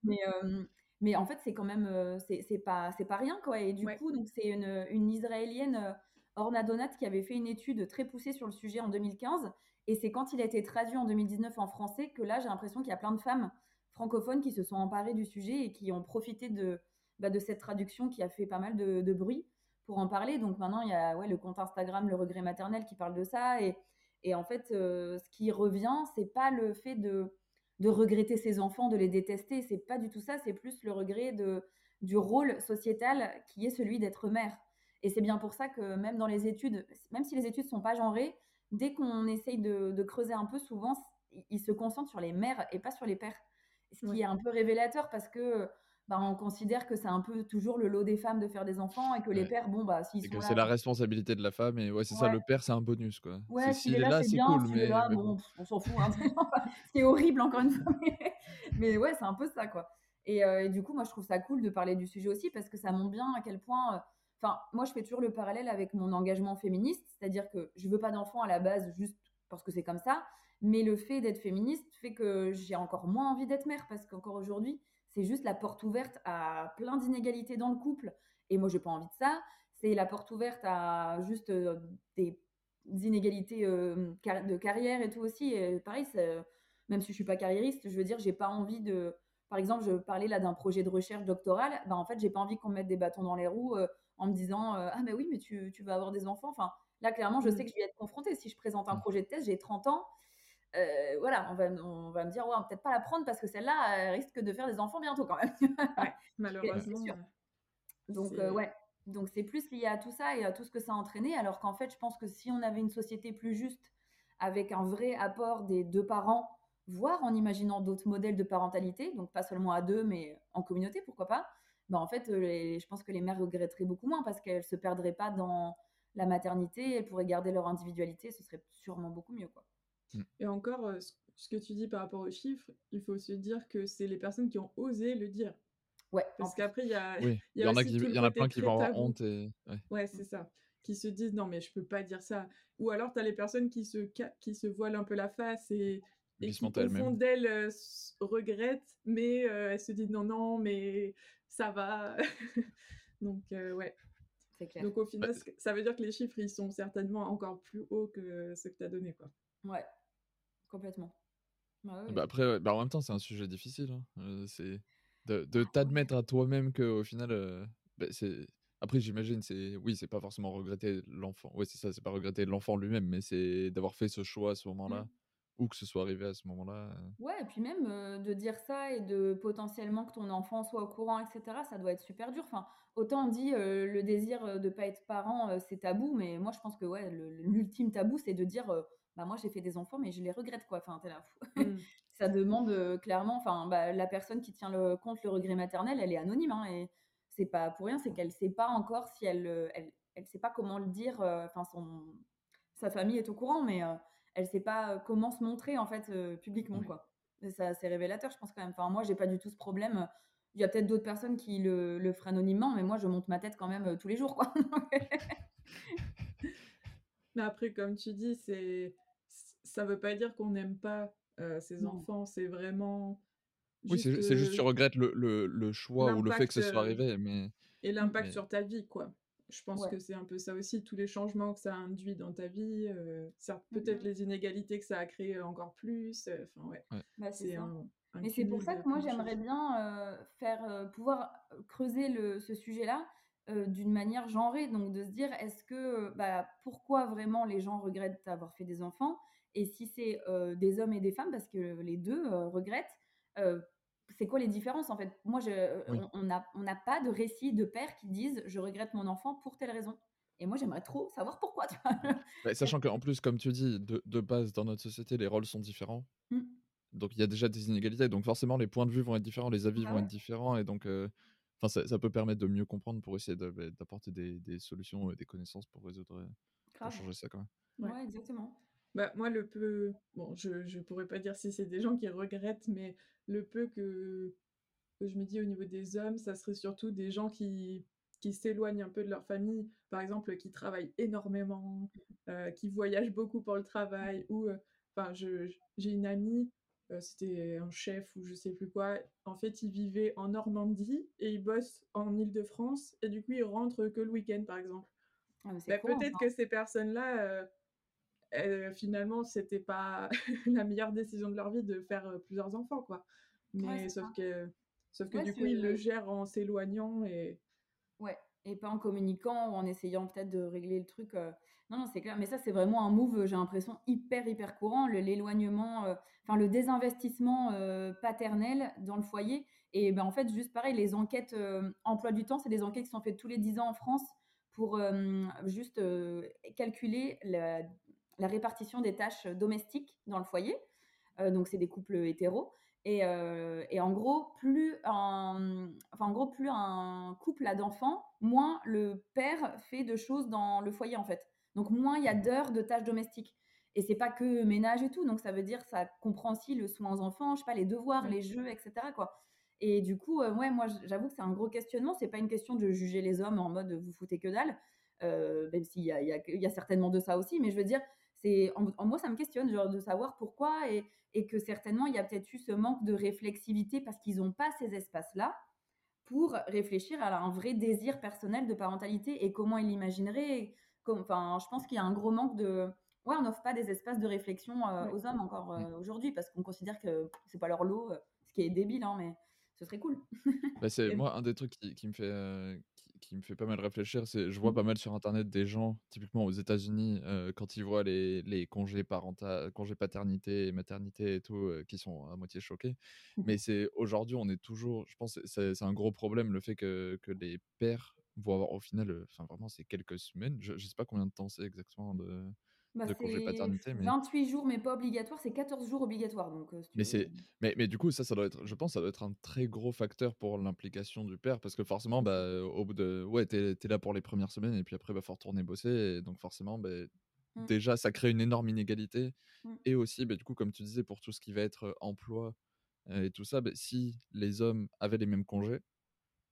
Mais, euh, mais en fait, c'est quand même, euh, c'est pas, c'est pas rien quoi. Et du coup, donc c'est une, une, israélienne, euh, Orna Donat, qui avait fait une étude très poussée sur le sujet en 2015. Et c'est quand il a été traduit en 2019 en français que là, j'ai l'impression qu'il y a plein de femmes francophones qui se sont emparées du sujet et qui ont profité de bah, de cette traduction qui a fait pas mal de, bruit pour en parler. Donc maintenant, il y a ouais, le compte Instagram Le Regret Maternel qui parle de ça. Et, et en fait, euh, ce qui revient, c'est pas le fait de, de regretter ses enfants, de les détester. C'est pas du tout ça. C'est plus le regret de, du rôle sociétal qui est celui d'être mère. Et c'est bien pour ça que même dans les études, même si les études sont pas genrées, dès qu'on essaye de, de, creuser un peu, souvent, ils se concentrent sur les mères et pas sur les pères. Ce qui est un peu révélateur parce que bah, on considère que c'est un peu toujours le lot des femmes de faire des enfants et que les pères, bon, bah, s'ils sont. C'est la responsabilité de la femme et ouais, c'est ça, le père, c'est un bonus, quoi. Ouais, s'il est là, c'est cool, mais. Là, bon, on s'en fout, hein, c'est horrible, encore une fois. [LAUGHS] mais ouais, c'est un peu ça, quoi. Et, euh, et, du coup, moi, je trouve ça cool de parler du sujet aussi parce que ça montre bien à quel point. Euh, enfin, moi, je fais toujours le parallèle avec mon engagement féministe, c'est-à-dire que je veux pas d'enfants à la base juste parce que c'est comme ça, mais le fait d'être féministe fait que j'ai encore moins envie d'être mère parce qu'encore aujourd'hui, c'est juste la porte ouverte à plein d'inégalités dans le couple. Et moi, j'ai pas envie de ça. C'est la porte ouverte à juste euh, des inégalités de carrière et tout aussi. Et pareil, même si je suis pas carriériste, je veux dire, j'ai pas envie de. Par exemple, je parlais là d'un projet de recherche doctorale. Ben, en fait, j'ai pas envie qu'on me mette des bâtons dans les roues euh, en me disant Ah, mais oui, mais tu, tu, vas avoir des enfants. Enfin, là, clairement, je mmh. sais que je vais être confrontée. Si je présente un mmh. projet de thèse, j'ai 30 ans. Euh, voilà, on va, on va me dire, ouais, peut-être pas la prendre parce que celle-là risque de faire des enfants bientôt quand même. [LAUGHS] malheureusement. Donc, euh, ouais. Donc c'est plus lié à tout ça et à tout ce que ça a entraîné, alors qu'en fait, je pense que si on avait une société plus juste, avec un vrai apport des deux parents, voire en imaginant d'autres modèles de parentalité, donc pas seulement à deux, mais en communauté, pourquoi pas, bah en fait, je pense que les mères regretteraient beaucoup moins parce qu'elles se perdraient pas dans la maternité, elles pourraient garder leur individualité, ce serait sûrement beaucoup mieux, quoi. Mmh. Et encore, ce que tu dis par rapport aux chiffres, il faut se dire que c'est les personnes qui ont osé le dire. Ouais. Parce qu'après, [LAUGHS] il y a, il y, en a qui, y en a plein qui vont avoir honte et. Ouais, c'est ça. Qui se disent non, mais je peux pas dire ça. Ou alors, tu as les personnes qui se, qui se voilent un peu la face et, et qui, au fond d'elles, euh, regrettent, mais euh, elles se disent non, non, mais ça va. [LAUGHS] Donc, euh, ouais. Clair. Donc, au final, ça veut dire que les chiffres, ils sont certainement encore plus hauts que ceux que tu as donnés, quoi. Ouais, complètement. Bah après, bah en même temps, c'est un sujet difficile. Hein. c'est de, de t'admettre à toi-même que au final, bah, c'est. Après, j'imagine, c'est oui, c'est pas forcément regretter l'enfant. Oui, c'est ça, c'est pas regretter l'enfant lui-même, mais c'est d'avoir fait ce choix à ce moment-là, mmh. Ou que ce soit arrivé à ce moment-là. Ouais, et puis même de dire ça et de potentiellement que ton enfant soit au courant, etc. Ça doit être super dur. Enfin, autant on dit le désir de pas être parent, c'est tabou, mais moi je pense que ouais, l'ultime tabou, c'est de dire bah moi j'ai fait des enfants mais je les regrette quoi enfin t'es là mmh. [LAUGHS] ça demande clairement enfin bah, la personne qui tient le compte le regret maternel elle est anonyme hein, et c'est pas pour rien c'est qu'elle sait pas encore si elle elle, elle sait pas comment le dire enfin son sa famille est au courant mais elle sait pas comment se montrer en fait publiquement quoi et ça c'est révélateur je pense quand même enfin moi j'ai pas du tout ce problème il y a peut-être d'autres personnes qui le, le feraient anonymement mais moi je monte ma tête quand même tous les jours quoi [LAUGHS] [LAUGHS] mais après comme tu dis c'est ça veut pas dire qu'on n'aime pas ses enfants, c'est vraiment. oui, c'est juste que tu regrettes le, le, le choix ou le fait que ce soit arrivé. Mais... Et l'impact sur ta vie, quoi. Je pense que c'est un peu ça aussi, tous les changements que ça a induit dans ta vie, mmh peut-être les inégalités que ça a créé encore plus. Enfin, ouais. Bah, c'est Mais c'est pour ça que moi, j'aimerais bien faire, pouvoir creuser le, ce sujet-là d'une manière genrée. Donc, de se dire, est-ce que, bah, pourquoi vraiment les gens regrettent d'avoir fait des enfants? Et si c'est des hommes et des femmes, parce que les deux regrettent, c'est quoi les différences en fait? Moi, je, on n'a on pas de récit de pères qui disent je regrette mon enfant pour telle raison. Et moi, j'aimerais trop savoir pourquoi. Bah, [LAUGHS] sachant qu'en plus, comme tu dis, de, de, base, dans notre société, les rôles sont différents. Mmh. Donc, il y a déjà des inégalités. Donc, forcément, les points de vue vont être différents, les avis bah vont être différents. Et donc, enfin ça, ça, peut permettre de mieux comprendre pour essayer bah, d'apporter des, des, solutions et des connaissances pour résoudre, pour changer ça quand même. Ouais, exactement. Bah, moi, le peu. Bon, je ne pourrais pas dire si c'est des gens qui regrettent, mais le peu que, que je me dis au niveau des hommes, ça serait surtout des gens qui, qui s'éloignent un peu de leur famille, par exemple, qui travaillent énormément, euh, qui voyagent beaucoup pour le travail, ou. Euh, enfin, je, j'ai une amie, euh, c'était un chef ou je sais plus quoi. En fait, il vivait en Normandie et il bosse en Île-de-France, et du coup, il rentre que le week-end, par exemple. Ah, bah, peut-être que ces personnes-là euh, finalement, c'était pas [LAUGHS] la meilleure décision de leur vie de faire plusieurs enfants, quoi. Mais sauf, que, sauf que du coup, ils le gèrent en s'éloignant et. Ouais, et pas en communiquant ou en essayant peut-être de régler le truc. Non, non, c'est clair. Mais ça, c'est vraiment un move, j'ai l'impression, hyper, hyper courant. L'éloignement, enfin, le désinvestissement paternel dans le foyer. Et ben, en fait, juste pareil, les enquêtes emploi du temps, c'est des enquêtes qui sont faites tous les 10 ans en France pour juste calculer la la répartition des tâches domestiques dans le foyer. Euh, donc, c'est des couples hétéros. Et, euh, et, en gros, plus un, enfin, en gros, plus un couple a d'enfants, moins le père fait de choses dans le foyer, en fait. Donc, moins il y a d'heures de tâches domestiques. Et c'est pas que ménage et tout. Donc, ça veut dire, ça comprend aussi le soin aux enfants, je sais pas, les devoirs, les jeux, etc. Quoi. Et du coup, euh, ouais, moi, j'avoue que c'est un gros questionnement. C'est pas une question de juger les hommes en mode vous foutez que dalle, même s'il y y a certainement de ça aussi. Mais je veux dire, c'est en, moi ça me questionne genre de savoir pourquoi et, et que certainement il y a peut-être eu ce manque de réflexivité parce qu'ils n'ont pas ces espaces là pour réfléchir à un vrai désir personnel de parentalité et comment ils l'imagineraient enfin je pense qu'il y a un gros manque de ouais on n'offre pas des espaces de réflexion euh, aux hommes encore euh, aujourd'hui parce qu'on considère que c'est pas leur lot euh, ce qui est débile hein, mais ce serait cool. Bah, c'est [LAUGHS] moi un des trucs qui, qui me fait qui me fait pas mal réfléchir, c'est je vois mmh. pas mal sur internet des gens, typiquement aux États-Unis, euh, quand ils voient les, les congés congés paternité et maternité et tout, euh, qui sont à moitié choqués. Mmh. Mais c'est aujourd'hui, on est toujours, je pense, c'est un gros problème le fait que, que les pères vont avoir au final, enfin vraiment, c'est quelques semaines. Je, je sais pas combien de temps c'est exactement de, bah, de congé paternité, mais 28 jours, mais pas obligatoire, c'est 14 jours obligatoires, donc mais c'est mais mais du coup, ça, ça doit être je pense, ça doit être un très gros facteur pour l'implication du père parce que forcément, bah, au bout de ouais, t'es es là pour les premières semaines et puis après, bah, faut retourner bosser et donc forcément, bah, mmh. déjà, ça crée une énorme inégalité mmh. et aussi, bah, du coup, comme tu disais, pour tout ce qui va être emploi et tout ça, bah, si les hommes avaient les mêmes congés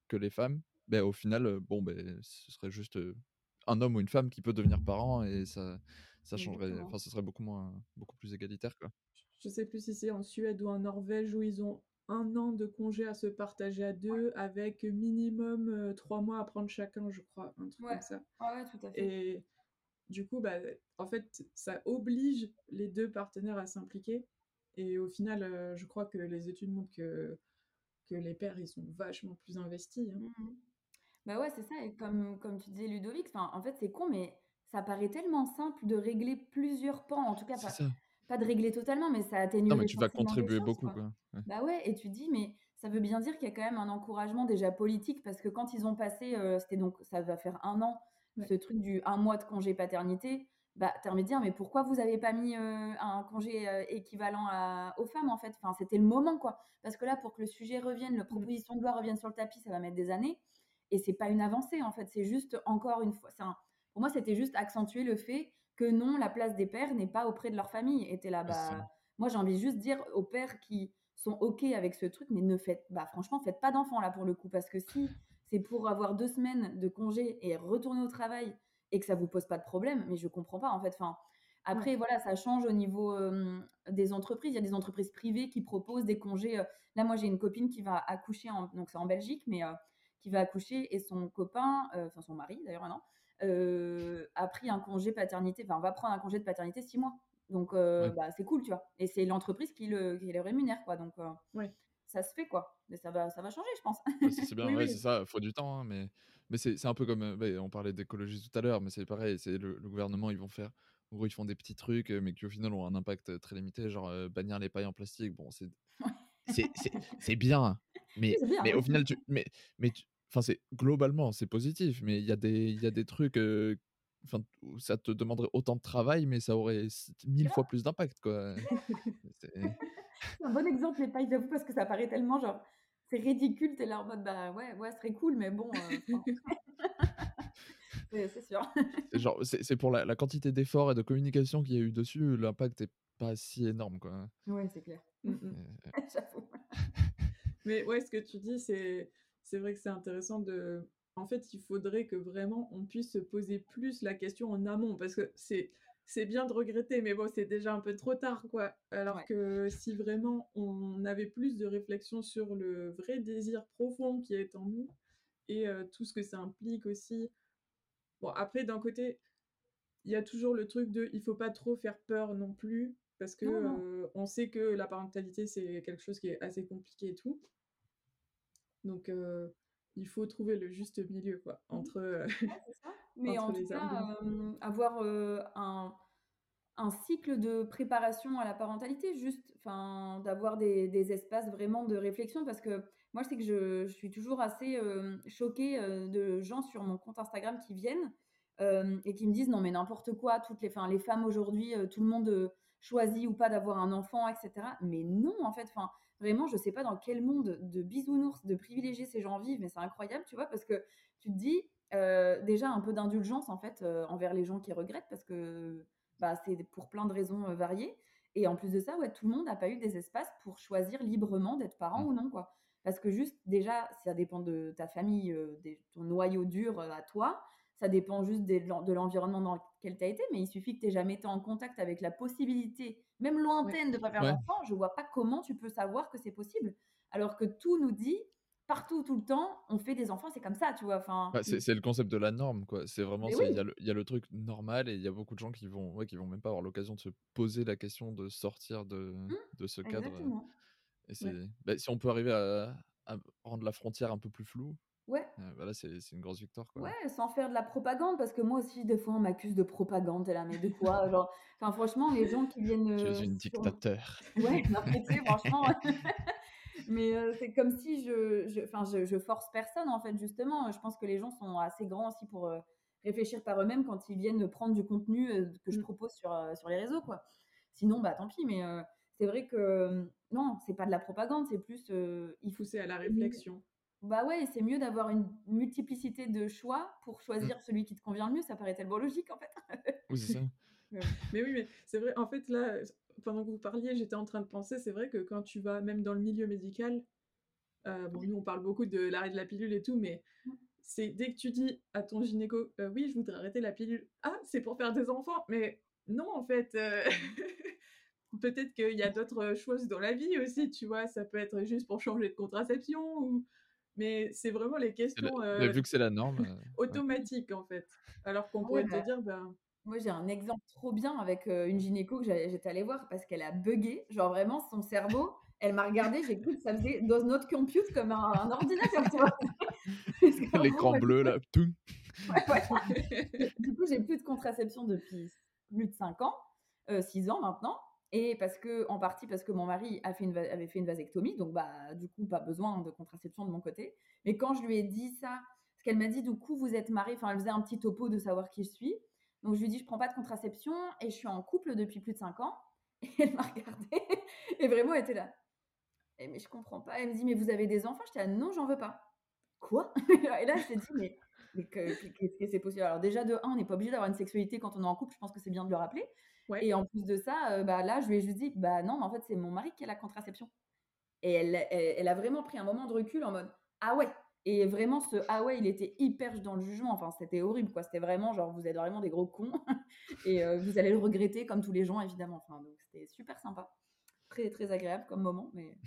que les femmes, bah, au final, bon, bah, ce serait juste, un homme ou une femme qui peut devenir parent et ça ça changerait, enfin, ce serait beaucoup moins, beaucoup plus égalitaire, quoi. Je sais plus si c'est en Suède ou en Norvège où ils ont un an de congé à se partager à deux avec minimum euh, trois mois à prendre chacun, je crois, un truc comme ça. ouais, tout à fait. Et du coup, bah, en fait, ça oblige les deux partenaires à s'impliquer. Et au final, euh, je crois que les études montrent que, que les pères, ils sont vachement plus investis. Hein. Mmh bah ouais, c'est ça. Et comme, comme tu disais, Ludovic, en fait, c'est con, mais ça paraît tellement simple de régler plusieurs pans, en tout cas pas, de régler totalement, mais ça atténue Non, mais tu vas contribuer beaucoup, quoi. Bah ouais, et tu dis, mais ça veut bien dire qu'il y a quand même un encouragement déjà politique, parce que quand ils ont passé, euh, c'était donc, ça va faire un an, ce truc du un mois de congé paternité, bah, t'as envie de dire, mais pourquoi vous avez pas mis euh, un congé euh, équivalent aux femmes, en fait? Enfin, c'était le moment, quoi. Parce que là, pour que le sujet revienne, la mmh. proposition de loi revienne sur le tapis, ça va mettre des années. Et c'est pas une avancée, en fait. C'est juste, encore une fois, c'est un, pour moi, c'était juste accentuer le fait que non, la place des pères n'est pas auprès de leur famille. Était là, bas moi, j'ai envie juste de dire aux pères qui sont OK avec ce truc, mais ne faites, bah, franchement, faites pas d'enfants là pour le coup, parce que si c'est pour avoir deux semaines de congé et retourner au travail et que ça vous pose pas de problème, mais je comprends pas en fait. Enfin, après, voilà, ça change au niveau des entreprises. Il y a des entreprises privées qui proposent des congés. là, moi, j'ai une copine qui va accoucher, en, donc c'est en Belgique, mais qui va accoucher et son copain, enfin son mari d'ailleurs maintenant, euh, a pris un congé paternité, enfin va prendre un congé de paternité six mois. Donc euh, bah, c'est cool, tu vois. Et c'est l'entreprise qui le, qui le rémunère, quoi. Donc euh, ouais. ça se fait, quoi. Mais ça va, ça va changer, je pense. c'est [LAUGHS] bien, ouais, c'est ça. Faut du temps, hein, mais mais c'est un peu comme, bah, on parlait d'écologie tout à l'heure, mais c'est pareil. C'est le, gouvernement, ils vont faire. En gros, ils font des petits trucs, mais qui au final ont un impact très limité, genre bannir les pailles en plastique. Bon, c'est c'est bien, [LAUGHS] mais, mais au final, tu, mais, mais tu, Enfin, c'est globalement, c'est positif, mais il y a des, il y a des trucs, enfin, où ça te demanderait autant de travail, mais ça aurait mille fois plus d'impact, quoi. [LAUGHS] c'est un bon exemple, les pailles, j'avoue, parce que ça paraît tellement genre, c'est ridicule, t'es là en mode, bah ouais, ouais, ce serait cool, mais bon. [LAUGHS] c'est sûr. genre, c'est pour la, la quantité d'efforts et de communication qu'il y a eu dessus, l'impact est pas si énorme, quoi. Ouais, c'est clair. Mmh, mmh. [LAUGHS] J'avoue. mais ouais, ce que tu dis, c'est c'est vrai que c'est intéressant de. En fait, il faudrait que vraiment on puisse se poser plus la question en amont, parce que c'est c'est bien de regretter, mais bon, c'est déjà un peu trop tard, quoi. Alors que si vraiment on avait plus de réflexion sur le vrai désir profond qui est en nous et euh, tout ce que ça implique aussi. Bon, après, d'un côté, il y a toujours le truc de il faut pas trop faire peur non plus, parce que euh, on sait que la parentalité c'est quelque chose qui est assez compliqué et tout. Donc, il faut trouver le juste milieu, quoi, mmh. entre, Mais en tout cas, avoir un, un, cycle de préparation à la parentalité, juste, enfin, d'avoir des, des, espaces vraiment de réflexion, parce que moi, je sais que je, je suis toujours assez choquée de gens sur mon compte Instagram qui viennent et qui me disent non mais n'importe quoi, toutes les, les femmes aujourd'hui, tout le monde choisit ou pas d'avoir un enfant, etc. Mais non, en fait, enfin, Vraiment, je sais pas dans quel monde de bisounours, de privilégiés ces gens vivent, mais c'est incroyable, tu vois, parce que tu te dis euh, déjà un peu d'indulgence en fait euh, envers les gens qui regrettent, parce que bah, c'est pour plein de raisons euh, variées. Et en plus de ça, ouais, tout le monde n'a pas eu des espaces pour choisir librement d'être parent mmh. ou non, quoi. Parce que juste, déjà, ça dépend de ta famille, de ton noyau dur à toi. Ça dépend juste de l'environnement dans lequel tu as été, mais il suffit que tu n'aies jamais été en contact avec la possibilité, même lointaine, de ne pas faire d'enfant. Je vois pas comment tu peux savoir que c'est possible. Alors que tout nous dit, partout, tout le temps, on fait des enfants, c'est comme ça, tu vois. Enfin, bah, c'est le concept de la norme, quoi. C'est vraiment Il y, a le truc normal et il y a beaucoup de gens qui vont, ouais, qui vont même pas avoir l'occasion de se poser la question de sortir de, mmh, de ce cadre. Et bah, si on peut arriver à, à, rendre la frontière un peu plus floue, Ouais. Voilà, bah, c'est une grosse victoire. Quoi. Ouais, sans faire de la propagande, parce que moi aussi, des fois, on m'accuse de propagande. là, mais de quoi genre... Enfin, franchement, les gens qui viennent. Je suis une dictateur. [LAUGHS] Ouais, non, franchement. [LAUGHS] [LAUGHS] Mais c'est comme si je, je, je, je, force personne, en fait, justement. Je pense que les gens sont assez grands aussi pour réfléchir par eux-mêmes quand ils viennent prendre du contenu que je mmh. propose sur, sur les réseaux, quoi. Sinon, bah tant pis, mais c'est vrai que non, c'est pas de la propagande, c'est plus. il faut c'est à la réflexion. Bah ouais, c'est mieux d'avoir une multiplicité de choix pour choisir celui qui te convient le mieux. Ça paraît tellement logique en fait. [LAUGHS] oui, c'est ça. mais oui, mais c'est vrai. En fait, là, pendant que vous parliez, j'étais en train de penser, c'est vrai que quand tu vas même dans le milieu médical, euh, bon, nous on parle beaucoup de l'arrêt de la pilule et tout, mais c'est dès que tu dis à ton gynéco, euh, oui, je voudrais arrêter la pilule, ah, c'est pour faire des enfants, mais non, en fait, euh, [LAUGHS] peut-être qu'il y a d'autres choses dans la vie aussi, tu vois, ça peut être juste pour changer de contraception ou mais c'est vraiment les questions. vu que c'est la norme. automatiques, en fait. Alors qu'on pourrait te dire, ben. Moi, j'ai un exemple trop bien avec une gynéco que j'étais allée voir parce qu'elle a bugué. Genre, vraiment, son cerveau, elle m'a regardé, j'ai cru que ça faisait dans notre compute comme un, ordinateur, [LAUGHS] L'écran bleu, là, tout. [LAUGHS] du coup, j'ai plus de contraception depuis plus de 5 ans, 6 ans maintenant. Et parce que, en partie parce que mon mari a fait une, avait fait une vasectomie, donc bah, du coup, pas besoin de contraception de mon côté. Mais quand je lui ai dit ça, parce qu'elle m'a dit, du coup, vous êtes marié, enfin, elle faisait un petit topo de savoir qui je suis. Donc je lui ai dit, je prends pas de contraception et je suis en couple depuis plus de 5 ans. [LAUGHS] Et elle m'a regardée [LAUGHS] et vraiment, elle était là. Et, mais je comprends pas. Elle me dit, mais vous avez des enfants? Je dis, non, j'en veux pas. Quoi? [LAUGHS] Et là, je t'ai dit, mais, qu'est-ce que c'est possible? Alors déjà, de un, on n'est pas obligé d'avoir une sexualité quand on est en couple. Je pense que c'est bien de le rappeler. Et en plus de ça, bah, là, je lui ai juste dit, bah non, mais en fait, c'est mon mari qui a la contraception. Et elle, elle, a vraiment pris un moment de recul en mode, ah ouais. Et vraiment, ce ah ouais, il était hyper dans le jugement. Enfin, c'était horrible, quoi. C'était vraiment genre, vous êtes vraiment des gros cons. [LAUGHS] et vous allez le regretter comme tous les gens, évidemment. Enfin, donc c'était super sympa. Très, très agréable comme moment. Mais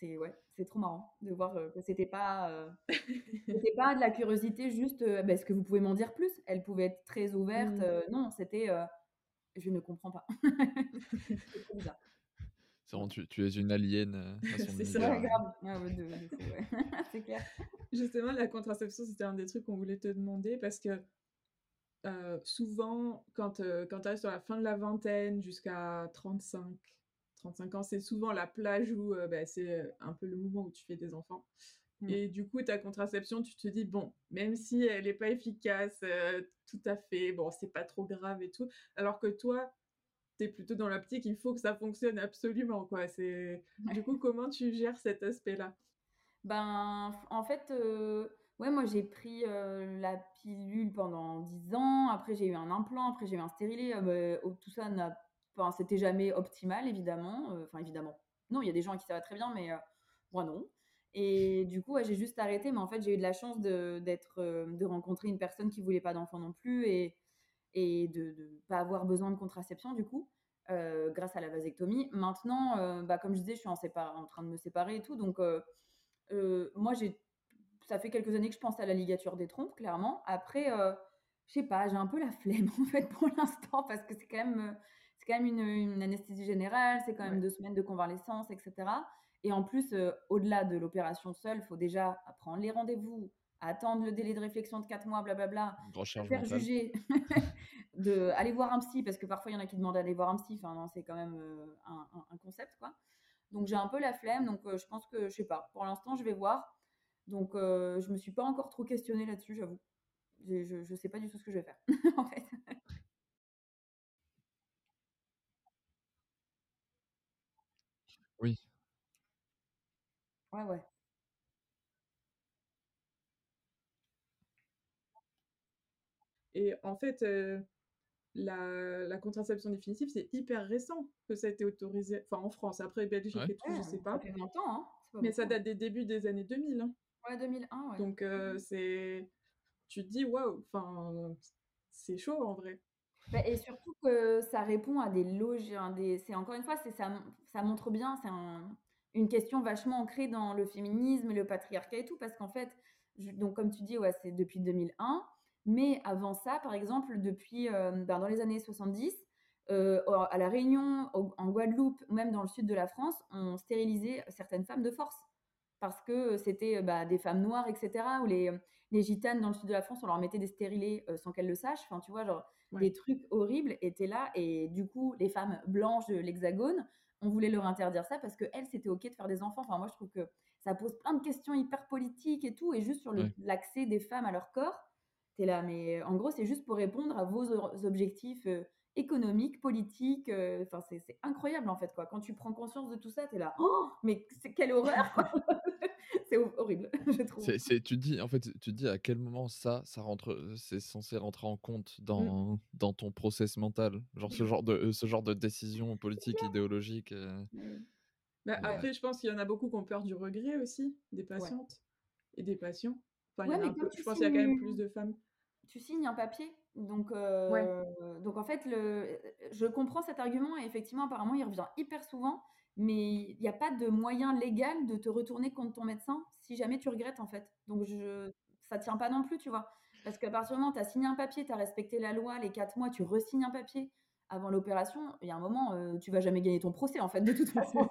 c'est ouais, c'est trop marrant de voir que c'était pas, [LAUGHS] c'était pas de la curiosité juste, bah, est-ce que vous pouvez m'en dire plus? Elle pouvait être très ouverte. Mmh. non, c'était je ne comprends pas. [LAUGHS] c'est. Tu, tu, es une alien euh, [LAUGHS] C'est ça, grave. Ah [LAUGHS] c'est clair. Justement, la contraception, c'était un des trucs qu'on voulait te demander parce que euh, souvent, quand, euh, quand tu arrives sur la fin de la vingtaine jusqu'à 35, 35 ans, c'est souvent la plage où bah, c'est un peu le moment où tu fais des enfants. Mmh. Et du coup, ta contraception, tu te dis, bon, même si elle n'est pas efficace, euh, tout à fait, bon, c'est pas trop grave et tout. Alors que toi, tu es plutôt dans l'optique, il faut que ça fonctionne absolument, quoi. C'est... Du coup, comment tu gères cet aspect-là? Ben, en fait, euh, ouais, moi, j'ai pris euh, la pilule pendant 10 ans. Après, j'ai eu un implant. Après, j'ai eu un stérilet. Bah, tout ça n'a... Enfin, c'était jamais optimal, évidemment. Enfin, évidemment. Non, il y a des gens qui ça va très bien, mais moi, non. Et du coup, j'ai juste arrêté, mais en fait, j'ai eu de la chance de, d'être, euh, de rencontrer une personne qui voulait pas d'enfant non plus et, et de ne pas avoir besoin de contraception, du coup, euh, grâce à la vasectomie. Maintenant, euh, bah, comme je disais, je suis en, en train de me séparer et tout. Donc, moi, j'ai, ça fait quelques années que je pense à la ligature des trompes, clairement. Après, je sais pas, j'ai un peu la flemme, [LAUGHS] en fait, pour l'instant, parce que c'est quand même, c'est quand même une, une anesthésie générale, c'est quand même deux semaines de convalescence, etc. Et en plus, euh, au-delà de l'opération seule, il faut déjà prendre les rendez-vous, attendre le délai de réflexion de 4 mois, blablabla, faire juger, [LAUGHS] de aller voir un psy, parce que parfois il y en a qui demandent d'aller voir un psy, enfin c'est quand même euh, un, concept quoi. Donc j'ai un peu la flemme, donc euh, je pense que je sais pas. Pour l'instant, je vais voir. Donc je me suis pas encore trop questionnée là-dessus, j'avoue. Je, je sais pas du tout ce que je vais faire [LAUGHS] en fait. Oui, Ouais, ouais. Et en fait, la, la contraception définitive, c'est hyper récent que ça a été autorisé. Enfin, en France, après Belgique et tout, je sais pas. ça fait longtemps, hein. Mais ça date des débuts des années 2000. Hein. Ouais, 2001, ouais. Donc, mmh c'est. Tu te dis, waouh, enfin, c'est chaud en vrai. Bah, et surtout que ça répond à des loges. des... C'est encore une fois, c'est ça, ça montre bien, c'est un, une question vachement ancrée dans le féminisme, le patriarcat et tout, parce qu'en fait, donc comme tu dis, ouais, c'est depuis 2001, mais avant ça, par exemple, depuis euh, ben, dans les années 70, euh, à la Réunion, en Guadeloupe, même dans le sud de la France, on stérilisait certaines femmes de force parce que c'était bah, des femmes noires, etc. Ou les, les gitanes dans le sud de la France, on leur mettait des stérilés euh, sans qu'elles le sachent. Enfin, tu vois, genre, des trucs horribles étaient là. Et du coup, les femmes blanches de l'Hexagone, on voulait leur interdire ça parce que elle, c'était ok de faire des enfants. Enfin, moi, je trouve que ça pose plein de questions hyper politiques et tout, et juste sur l'accès des femmes à leur corps. T'es là, mais en gros, c'est juste pour répondre à vos objectifs économiques, politiques. Enfin, c'est incroyable en fait, quoi. Quand tu prends conscience de tout ça, t'es là, oh, mais quelle horreur, [LAUGHS] [LAUGHS] c'est horrible, [LAUGHS] je trouve. tu dis, en fait, tu dis à quel moment ça, ça rentre, c'est censé rentrer en compte mmh. dans, dans ton process mental, genre ce genre de, ce genre de décision politique, idéologique. Bah, après, je pense qu'il y en a beaucoup qui ont peur du regret aussi, des patientes et des patients. Enfin, y a je pense qu'il y a quand même plus de femmes. Tu signes un papier, donc, donc en fait, le, je comprends cet argument et effectivement, apparemment, il revient hyper souvent mais il n'y a pas de moyen légal de te retourner contre ton médecin si jamais tu regrettes en fait. Donc je, ça tient pas non plus, tu vois. Parce qu'à partir du moment où tu as signé un papier, tu as respecté la loi, les quatre mois, tu resignes un papier avant l'opération, il y a un moment, euh, tu vas jamais gagner ton procès en fait, de toute façon.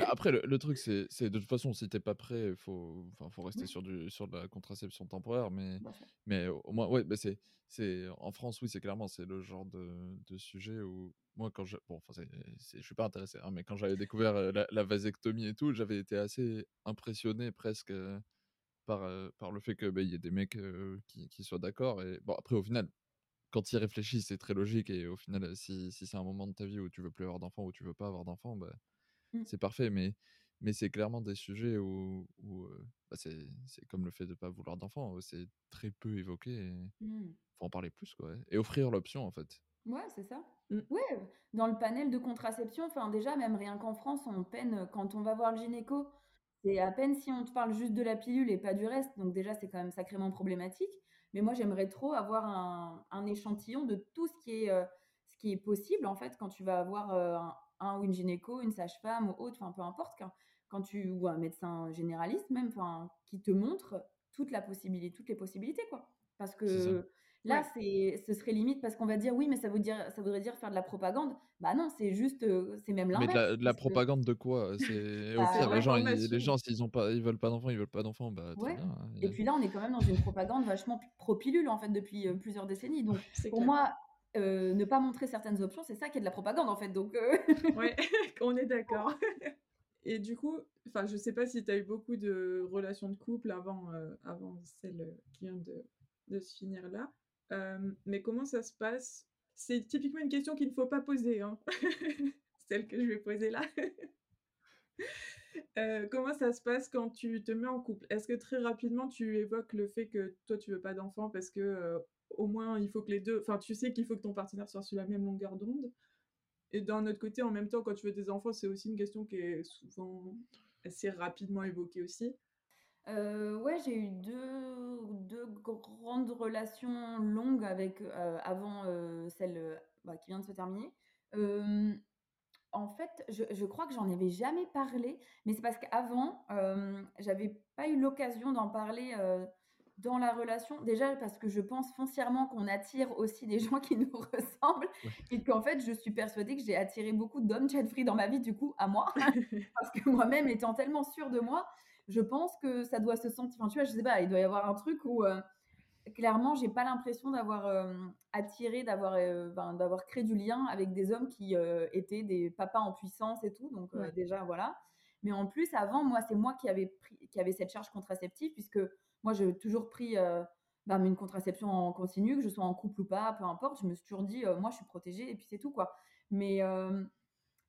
Bah, après, le, truc, c'est de toute façon, si t'es pas prêt, il faut, faut rester sur, du, sur de la contraception temporaire. Mais, mais au moins, ouais, bah c'est, en France, oui, c'est clairement c'est le genre de, de, sujet où moi, quand je. Bon, enfin, je suis pas intéressé, hein, mais quand j'avais découvert la, vasectomie et tout, j'avais été assez impressionné presque par, par le fait qu'il bah, y ait des mecs qui, qui, soient d'accord. Et bon, après, au final, quand ils réfléchissent, c'est très logique. Et au final, si, si c'est un moment de ta vie où tu veux plus avoir d'enfants ou tu veux pas avoir d'enfants, bah, mmh. c'est parfait. Mais, mais c'est clairement des sujets où, où bah, c'est comme le fait de pas vouloir d'enfants. C'est très peu évoqué. Il mmh. faut en parler plus. Quoi, et offrir l'option, en fait. Ouais, c'est ça. Mmh. Ouais, dans le panel de contraception, enfin déjà, même rien qu'en France, on peine quand on va voir le gynéco. C'est à peine si on te parle juste de la pilule et pas du reste. Donc déjà, c'est quand même sacrément problématique. Mais moi, j'aimerais trop avoir un, échantillon de tout ce qui est, ce qui est possible, en fait, quand tu vas avoir un, ou une gynéco, une sage-femme ou autre, enfin, peu importe, quand, quand tu, ou un médecin généraliste même, enfin, qui te montre toute la possibilité, toutes les possibilités, quoi. Parce que Là, c'est, ce serait limite parce qu'on va dire oui, mais ça, veut dire, ça voudrait dire faire de la propagande. Bah non, c'est juste, c'est même l'inverse. Mais de la, propagande de quoi? C'est [LAUGHS] au bah, pire, les gens, ils, les gens, s'ils ont pas, ils veulent pas d'enfants, ils veulent pas d'enfants, bah bien. Hein, Et puis là, on est quand même dans une propagande vachement pro-pilule en fait depuis plusieurs décennies. Donc [LAUGHS] pour moi, ne pas montrer certaines options, c'est ça qui est de la propagande en fait. Donc [LAUGHS] ouais, on est d'accord. Et du coup, enfin, je sais pas si tu as eu beaucoup de relations de couple avant, avant celle qui vient de, de se finir là mais comment ça se passe? C'est typiquement une question qu'il ne faut pas poser, hein. [LAUGHS] celle que je vais poser là. [LAUGHS] comment ça se passe quand tu te mets en couple? Est-ce que très rapidement tu évoques le fait que toi tu veux pas d'enfant parce que au moins il faut que les deux, enfin tu sais qu'il faut que ton partenaire soit sur la même longueur d'onde? Et d'un autre côté, en même temps, quand tu veux des enfants, c'est aussi une question qui est souvent assez rapidement évoquée aussi. Euh, ouais, j'ai eu deux, deux grandes relations longues avec euh, avant euh, celle bah, qui vient de se terminer. en fait, je, je crois que j'en avais jamais parlé, mais c'est parce qu'avant, j'avais pas eu l'occasion d'en parler dans la relation. Déjà parce que je pense foncièrement qu'on attire aussi des [LAUGHS] gens qui nous ressemblent et qu'en fait, je suis persuadée que j'ai attiré beaucoup d'hommes chat free dans ma vie, du coup, à moi, [LAUGHS] parce que moi-même étant tellement sûre de moi je pense que ça doit se sentir. Enfin, tu vois, je sais pas, il doit y avoir un truc où euh, clairement, j'ai pas l'impression d'avoir euh, attiré, d'avoir euh, d'avoir créé du lien avec des hommes qui étaient des papas en puissance et tout. Donc déjà voilà. Mais en plus, avant, moi, c'est moi qui avait pris, qui avait cette charge contraceptive puisque moi, j'ai toujours pris bah, une contraception en continu, que je sois en couple ou pas, peu importe. Je me suis toujours dit, moi, je suis protégée et puis c'est tout quoi. Mais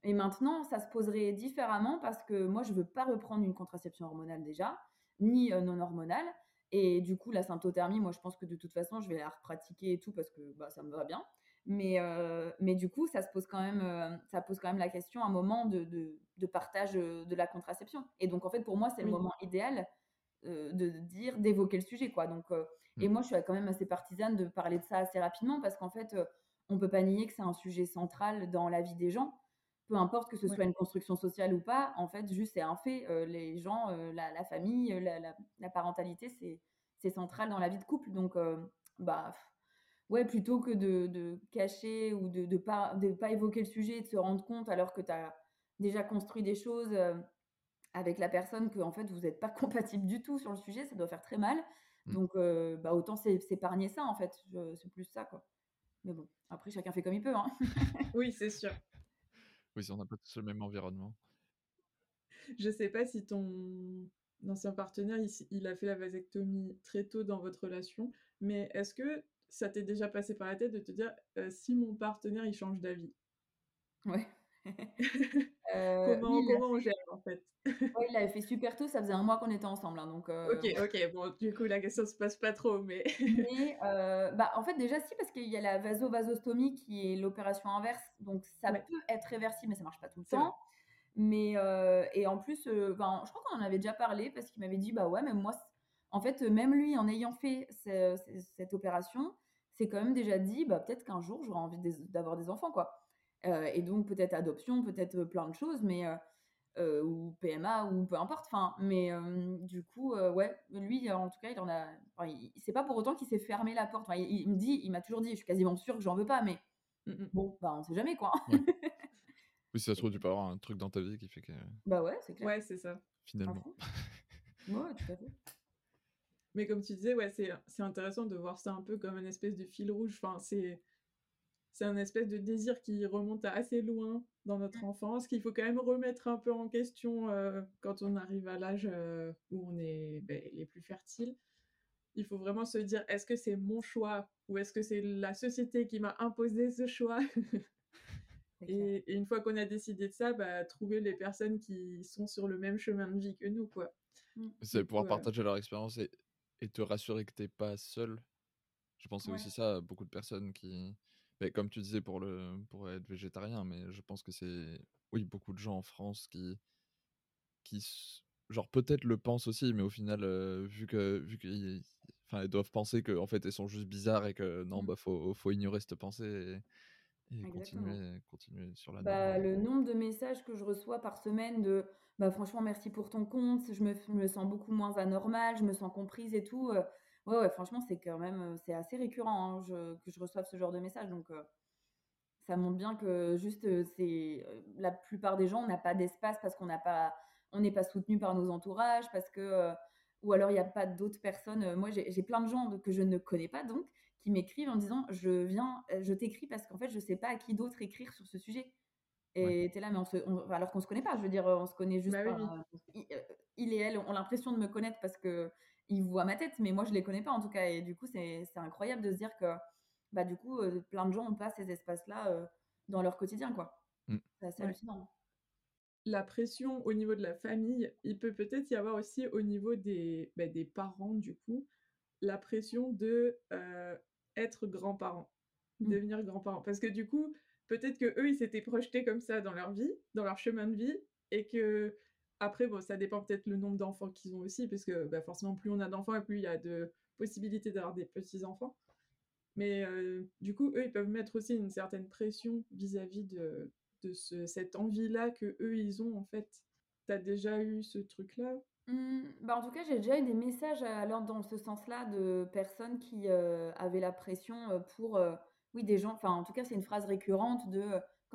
et maintenant, ça se poserait différemment parce que moi, je ne veux pas reprendre une contraception hormonale déjà, ni euh, non hormonale. Et du coup, la symptothermie, moi, je pense que de toute façon, je vais la repratiquer et tout parce que bah, ça me va bien. Mais, euh, mais du coup, ça, se pose quand même, euh, ça pose quand même la question un moment de, de, partage de la contraception. Et donc, en fait, pour moi, c'est le moment idéal de dire, d'évoquer le sujet. quoi. Donc, Et mmh. moi, je suis quand même assez partisane de parler de ça assez rapidement parce qu'en fait, on ne peut pas nier que c'est un sujet central dans la vie des gens peu importe que ce soit une construction sociale ou pas, en fait, juste c'est un fait. Euh, les gens, euh, la, famille, euh, la, parentalité, c'est central dans la vie de couple. Donc, bah, ouais, plutôt que de, cacher ou de ne pas, de pas évoquer le sujet et de se rendre compte alors que tu as déjà construit des choses avec la personne que en fait vous n'êtes pas [LAUGHS] compatible du tout sur le sujet, ça doit faire très mal. Mmh. Donc, bah, autant s'épargner ça en fait. C'est plus ça quoi. Mais bon, après chacun fait comme il peut. Hein. oui, c'est sûr. Oui, on n'a pas tous le même environnement. Je sais pas si ton ancien partenaire, il, a fait la vasectomie très tôt dans votre relation, mais est-ce que ça t'est déjà passé par la tête de te dire si mon partenaire il change d'avis? Ouais. [LAUGHS] comment, comment on gère en fait? Ouais, il l'avait fait super tôt, ça faisait un mois qu'on était ensemble, hein, donc. Ok, ok, bon, du coup la question se passe pas trop, mais. [LAUGHS] mais bah en fait déjà si parce qu'il y a la vasovasostomie qui est l'opération inverse, donc ça peut être réversible, mais ça marche pas tout le temps. Mais et en plus, ben, je crois qu'on en avait déjà parlé parce qu'il m'avait dit bah ouais, même moi, en fait, même lui en ayant fait cette opération, c'est quand même déjà dit bah peut-être qu'un jour j'aurai envie d'avoir des enfants quoi. Et donc peut-être adoption, peut-être plein de choses, mais ou PMA ou peu importe. Enfin, mais du coup, ouais, lui en tout cas, il en a. c'est pas pour autant qu'il s'est fermé la porte. il, me dit, il m'a toujours dit, je suis quasiment sûre que j'en veux pas, mais mmh, mmh. bon, bah on sait jamais quoi. [LAUGHS] Oui, si ça se trouve, tu peux avoir un truc dans ta vie qui fait que. Bah ouais, c'est clair. Ouais, c'est ça. Finalement. [LAUGHS] ouais, tout à fait. Mais comme tu disais, ouais, c'est intéressant de voir ça un peu comme une espèce de fil rouge. Enfin, c'est c'est un espèce de désir qui remonte à assez loin dans notre enfance, qu'il faut quand même remettre un peu en question euh, quand on arrive à l'âge euh, où on est ben, les plus fertiles. Il faut vraiment se dire, est-ce que c'est mon choix ou est-ce que c'est la société qui m'a imposé ce choix? [LAUGHS] Et, une fois qu'on a décidé de ça, bah, trouver les personnes qui sont sur le même chemin de vie que nous, quoi. Mmh. C'est pouvoir partager leur expérience et, et, te rassurer que t'es pas seul. Je pense que c'est aussi ça, beaucoup de personnes qui... Mais comme tu disais pour, le, pour être végétarien, mais je pense que c'est... Oui, beaucoup de gens en France qui... qui genre peut-être le pensent aussi, mais au final, vu que vu qu'ils enfin, ils doivent penser qu'en en fait, ils sont juste bizarres et que non, mmh. bah, faut, faut ignorer cette pensée. Et continuer, continuer sur la bah, Le nombre de messages que je reçois par semaine de bah, franchement, merci pour ton compte, je me, me sens beaucoup moins anormale, je me sens comprise et tout. Euh, ouais, ouais, franchement, c'est quand même c'est assez récurrent hein, je, que je reçoive ce genre de messages. Donc, euh, ça montre bien que juste, c'est la plupart des gens, on n'a pas d'espace parce qu'on n'a pas, on n'est pas soutenu par nos entourages, parce que, ou alors il n'y a pas d'autres personnes. Moi, j'ai plein de gens que je ne connais pas, donc qui m'écrivent en disant je viens, je t'écris parce qu'en fait je sais pas à qui d'autre écrire sur ce sujet. Et tu es là, mais on se, alors qu'on se connaît pas, je veux dire, on se connaît juste bah pas. Euh, il, et elle ont l'impression de me connaître parce que ils voient ma tête, mais moi je les connais pas en tout cas. Et du coup, c'est incroyable de se dire que bah du coup, euh, plein de gens ont pas ces espaces-là dans leur quotidien, quoi. Mmh. C'est assez hallucinant. La pression au niveau de la famille, il peut peut-être y avoir aussi au niveau des, bah, des parents, du coup, la pression de être grands-parents, mmh. devenir grands-parents. Parce que du coup, peut-être que eux, ils s'étaient projetés comme ça dans leur vie, dans leur chemin de vie, et que après, bon, ça dépend peut-être le nombre d'enfants qu'ils ont aussi, parce que bah, forcément, plus on a d'enfants, plus il y a de possibilités d'avoir des petits-enfants. Mais du coup, eux, ils peuvent mettre aussi une certaine pression vis-à-vis de, de cette envie-là que eux, ils ont, en fait. T'as déjà eu ce truc-là? Mmh, bah, en tout cas, j'ai déjà eu des messages, alors dans ce sens-là de personnes qui, avaient la pression, pour, oui, des gens enfin, en tout cas, c'est une phrase récurrente de,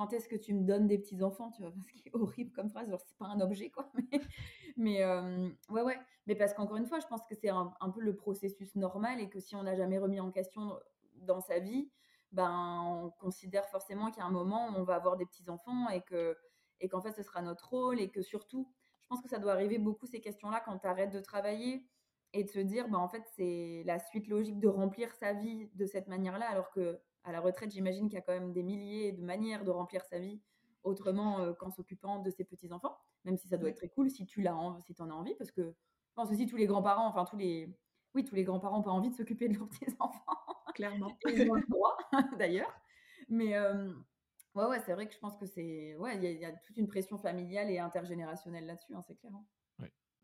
«Quand est-ce que tu me donnes des petits enfants?» tu vois? [LAUGHS] Ce qui est horrible comme phrase, genre c'est pas un objet quoi, [LAUGHS] mais ouais, ouais, mais parce qu'encore une fois, je pense que c'est un peu le processus normal et que si on n'a jamais remis en question dans sa vie, ben, on considère forcément qu'il y a un moment où on va avoir des petits enfants et que et qu'en fait, ce sera notre rôle et que surtout je pense que ça doit arriver beaucoup ces questions-là quand tu arrêtes de travailler et de se dire, bah, en fait, c'est la suite logique de remplir sa vie de cette manière-là, alors que à la retraite, j'imagine qu'il y a quand même des milliers de manières de remplir sa vie autrement euh, qu'en s'occupant de ses petits-enfants, même si ça doit être très cool si tu l'as si en as envie, parce que je pense aussi tous les grands-parents, enfin tous les, oui, tous les grands-parents ont pas envie de s'occuper de leurs [LAUGHS] petits-enfants. Clairement. ils ont le droit, [LAUGHS] d'ailleurs. Mais, euh, Ouais, ouais, c'est vrai que je pense que c'est. Ouais, il y, a toute une pression familiale et intergénérationnelle là-dessus, hein, c'est clair. Hein.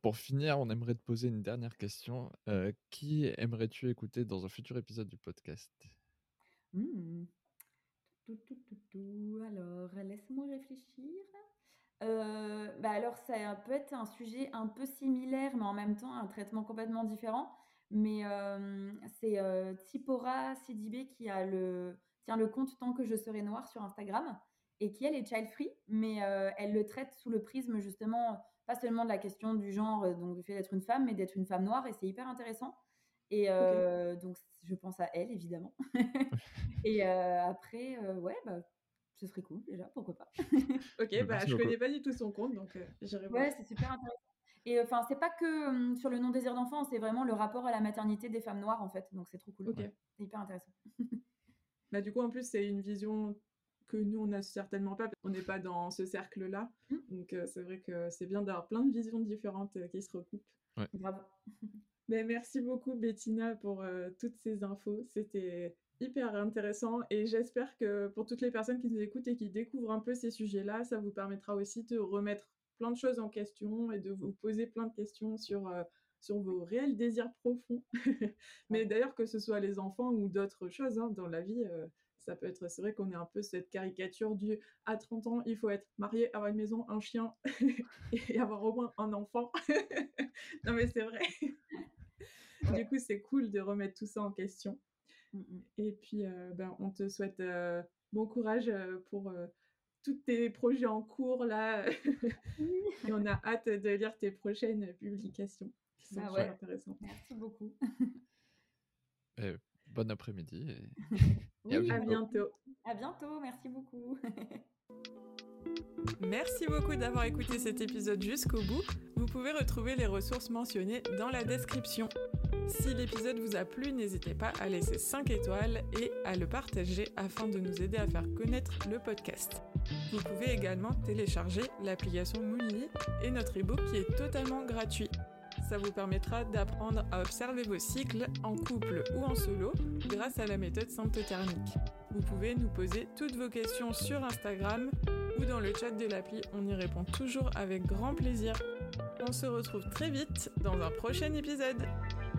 Pour finir, on aimerait te poser une dernière question. Euh, qui aimerais-tu écouter dans un futur épisode du podcast? Mmh. Alors, laisse-moi réfléchir. Euh, bah alors, ça peut être un sujet un peu similaire, mais en même temps un traitement complètement différent. Mais c'est Tipora Sidibé qui a le tient le compte Tant que je serai noire sur Instagram et qui, elle, est child free, mais euh, elle le traite sous le prisme justement, pas seulement de la question du genre, euh, donc du fait d'être une femme, mais d'être une femme noire, et c'est hyper intéressant. Et euh, donc, je pense à elle, évidemment. [LAUGHS] et après, ouais, bah, ce serait cool déjà, pourquoi pas. [LAUGHS] ok, bah, je connais pas du tout son compte, donc j'irai voir. Ouais, c'est super intéressant. Et enfin, c'est pas que sur le non-désir d'enfant, c'est vraiment le rapport à la maternité des femmes noires, en fait. Donc, c'est trop cool. Ok. C'est hyper intéressant. [LAUGHS] bah, du coup, en plus, c'est une vision que nous, on n'a certainement pas. On n'est pas dans ce cercle-là. Mmh. Donc, c'est vrai que c'est bien d'avoir plein de visions différentes qui se recoupent. Ouais. Bravo. Mais merci beaucoup, Bettina, pour toutes ces infos. C'était hyper intéressant et j'espère que pour toutes les personnes qui nous écoutent et qui découvrent un peu ces sujets-là, ça vous permettra aussi de remettre plein de choses en question et de vous poser plein de questions sur, euh, sur vos réels désirs profonds. [LAUGHS] Mais d'ailleurs, que ce soit les enfants ou d'autres choses hein, dans la vie, euh, ça peut être, c'est vrai qu'on est un peu cette caricature du à 30 ans, il faut être marié, avoir une maison, un chien [LAUGHS] et avoir au moins un enfant. [LAUGHS] non, mais c'est vrai. [LAUGHS] Du coup, c'est cool de remettre tout ça en question. Mm, mm. Et puis, euh, ben, on te souhaite bon courage pour tous tes projets en cours là. [LAUGHS] et on a hâte de lire tes prochaines publications qui sont ah intéressantes. Merci beaucoup. [LAUGHS] bon après-midi. Et... à, bientôt. À bientôt, merci beaucoup. Merci beaucoup d'avoir écouté cet épisode jusqu'au bout. Vous pouvez retrouver les ressources mentionnées dans la description. Si l'épisode vous a plu, n'hésitez pas à laisser 5 étoiles et à le partager afin de nous aider à faire connaître le podcast. Vous pouvez également télécharger l'application Moonly et notre ebook qui est totalement gratuit. Ça vous permettra d'apprendre à observer vos cycles en couple ou en solo grâce à la méthode symptothermique. Vous pouvez nous poser toutes vos questions sur Instagram ou dans le chat de l'appli, on y répond toujours avec grand plaisir. On se retrouve très vite dans un prochain épisode.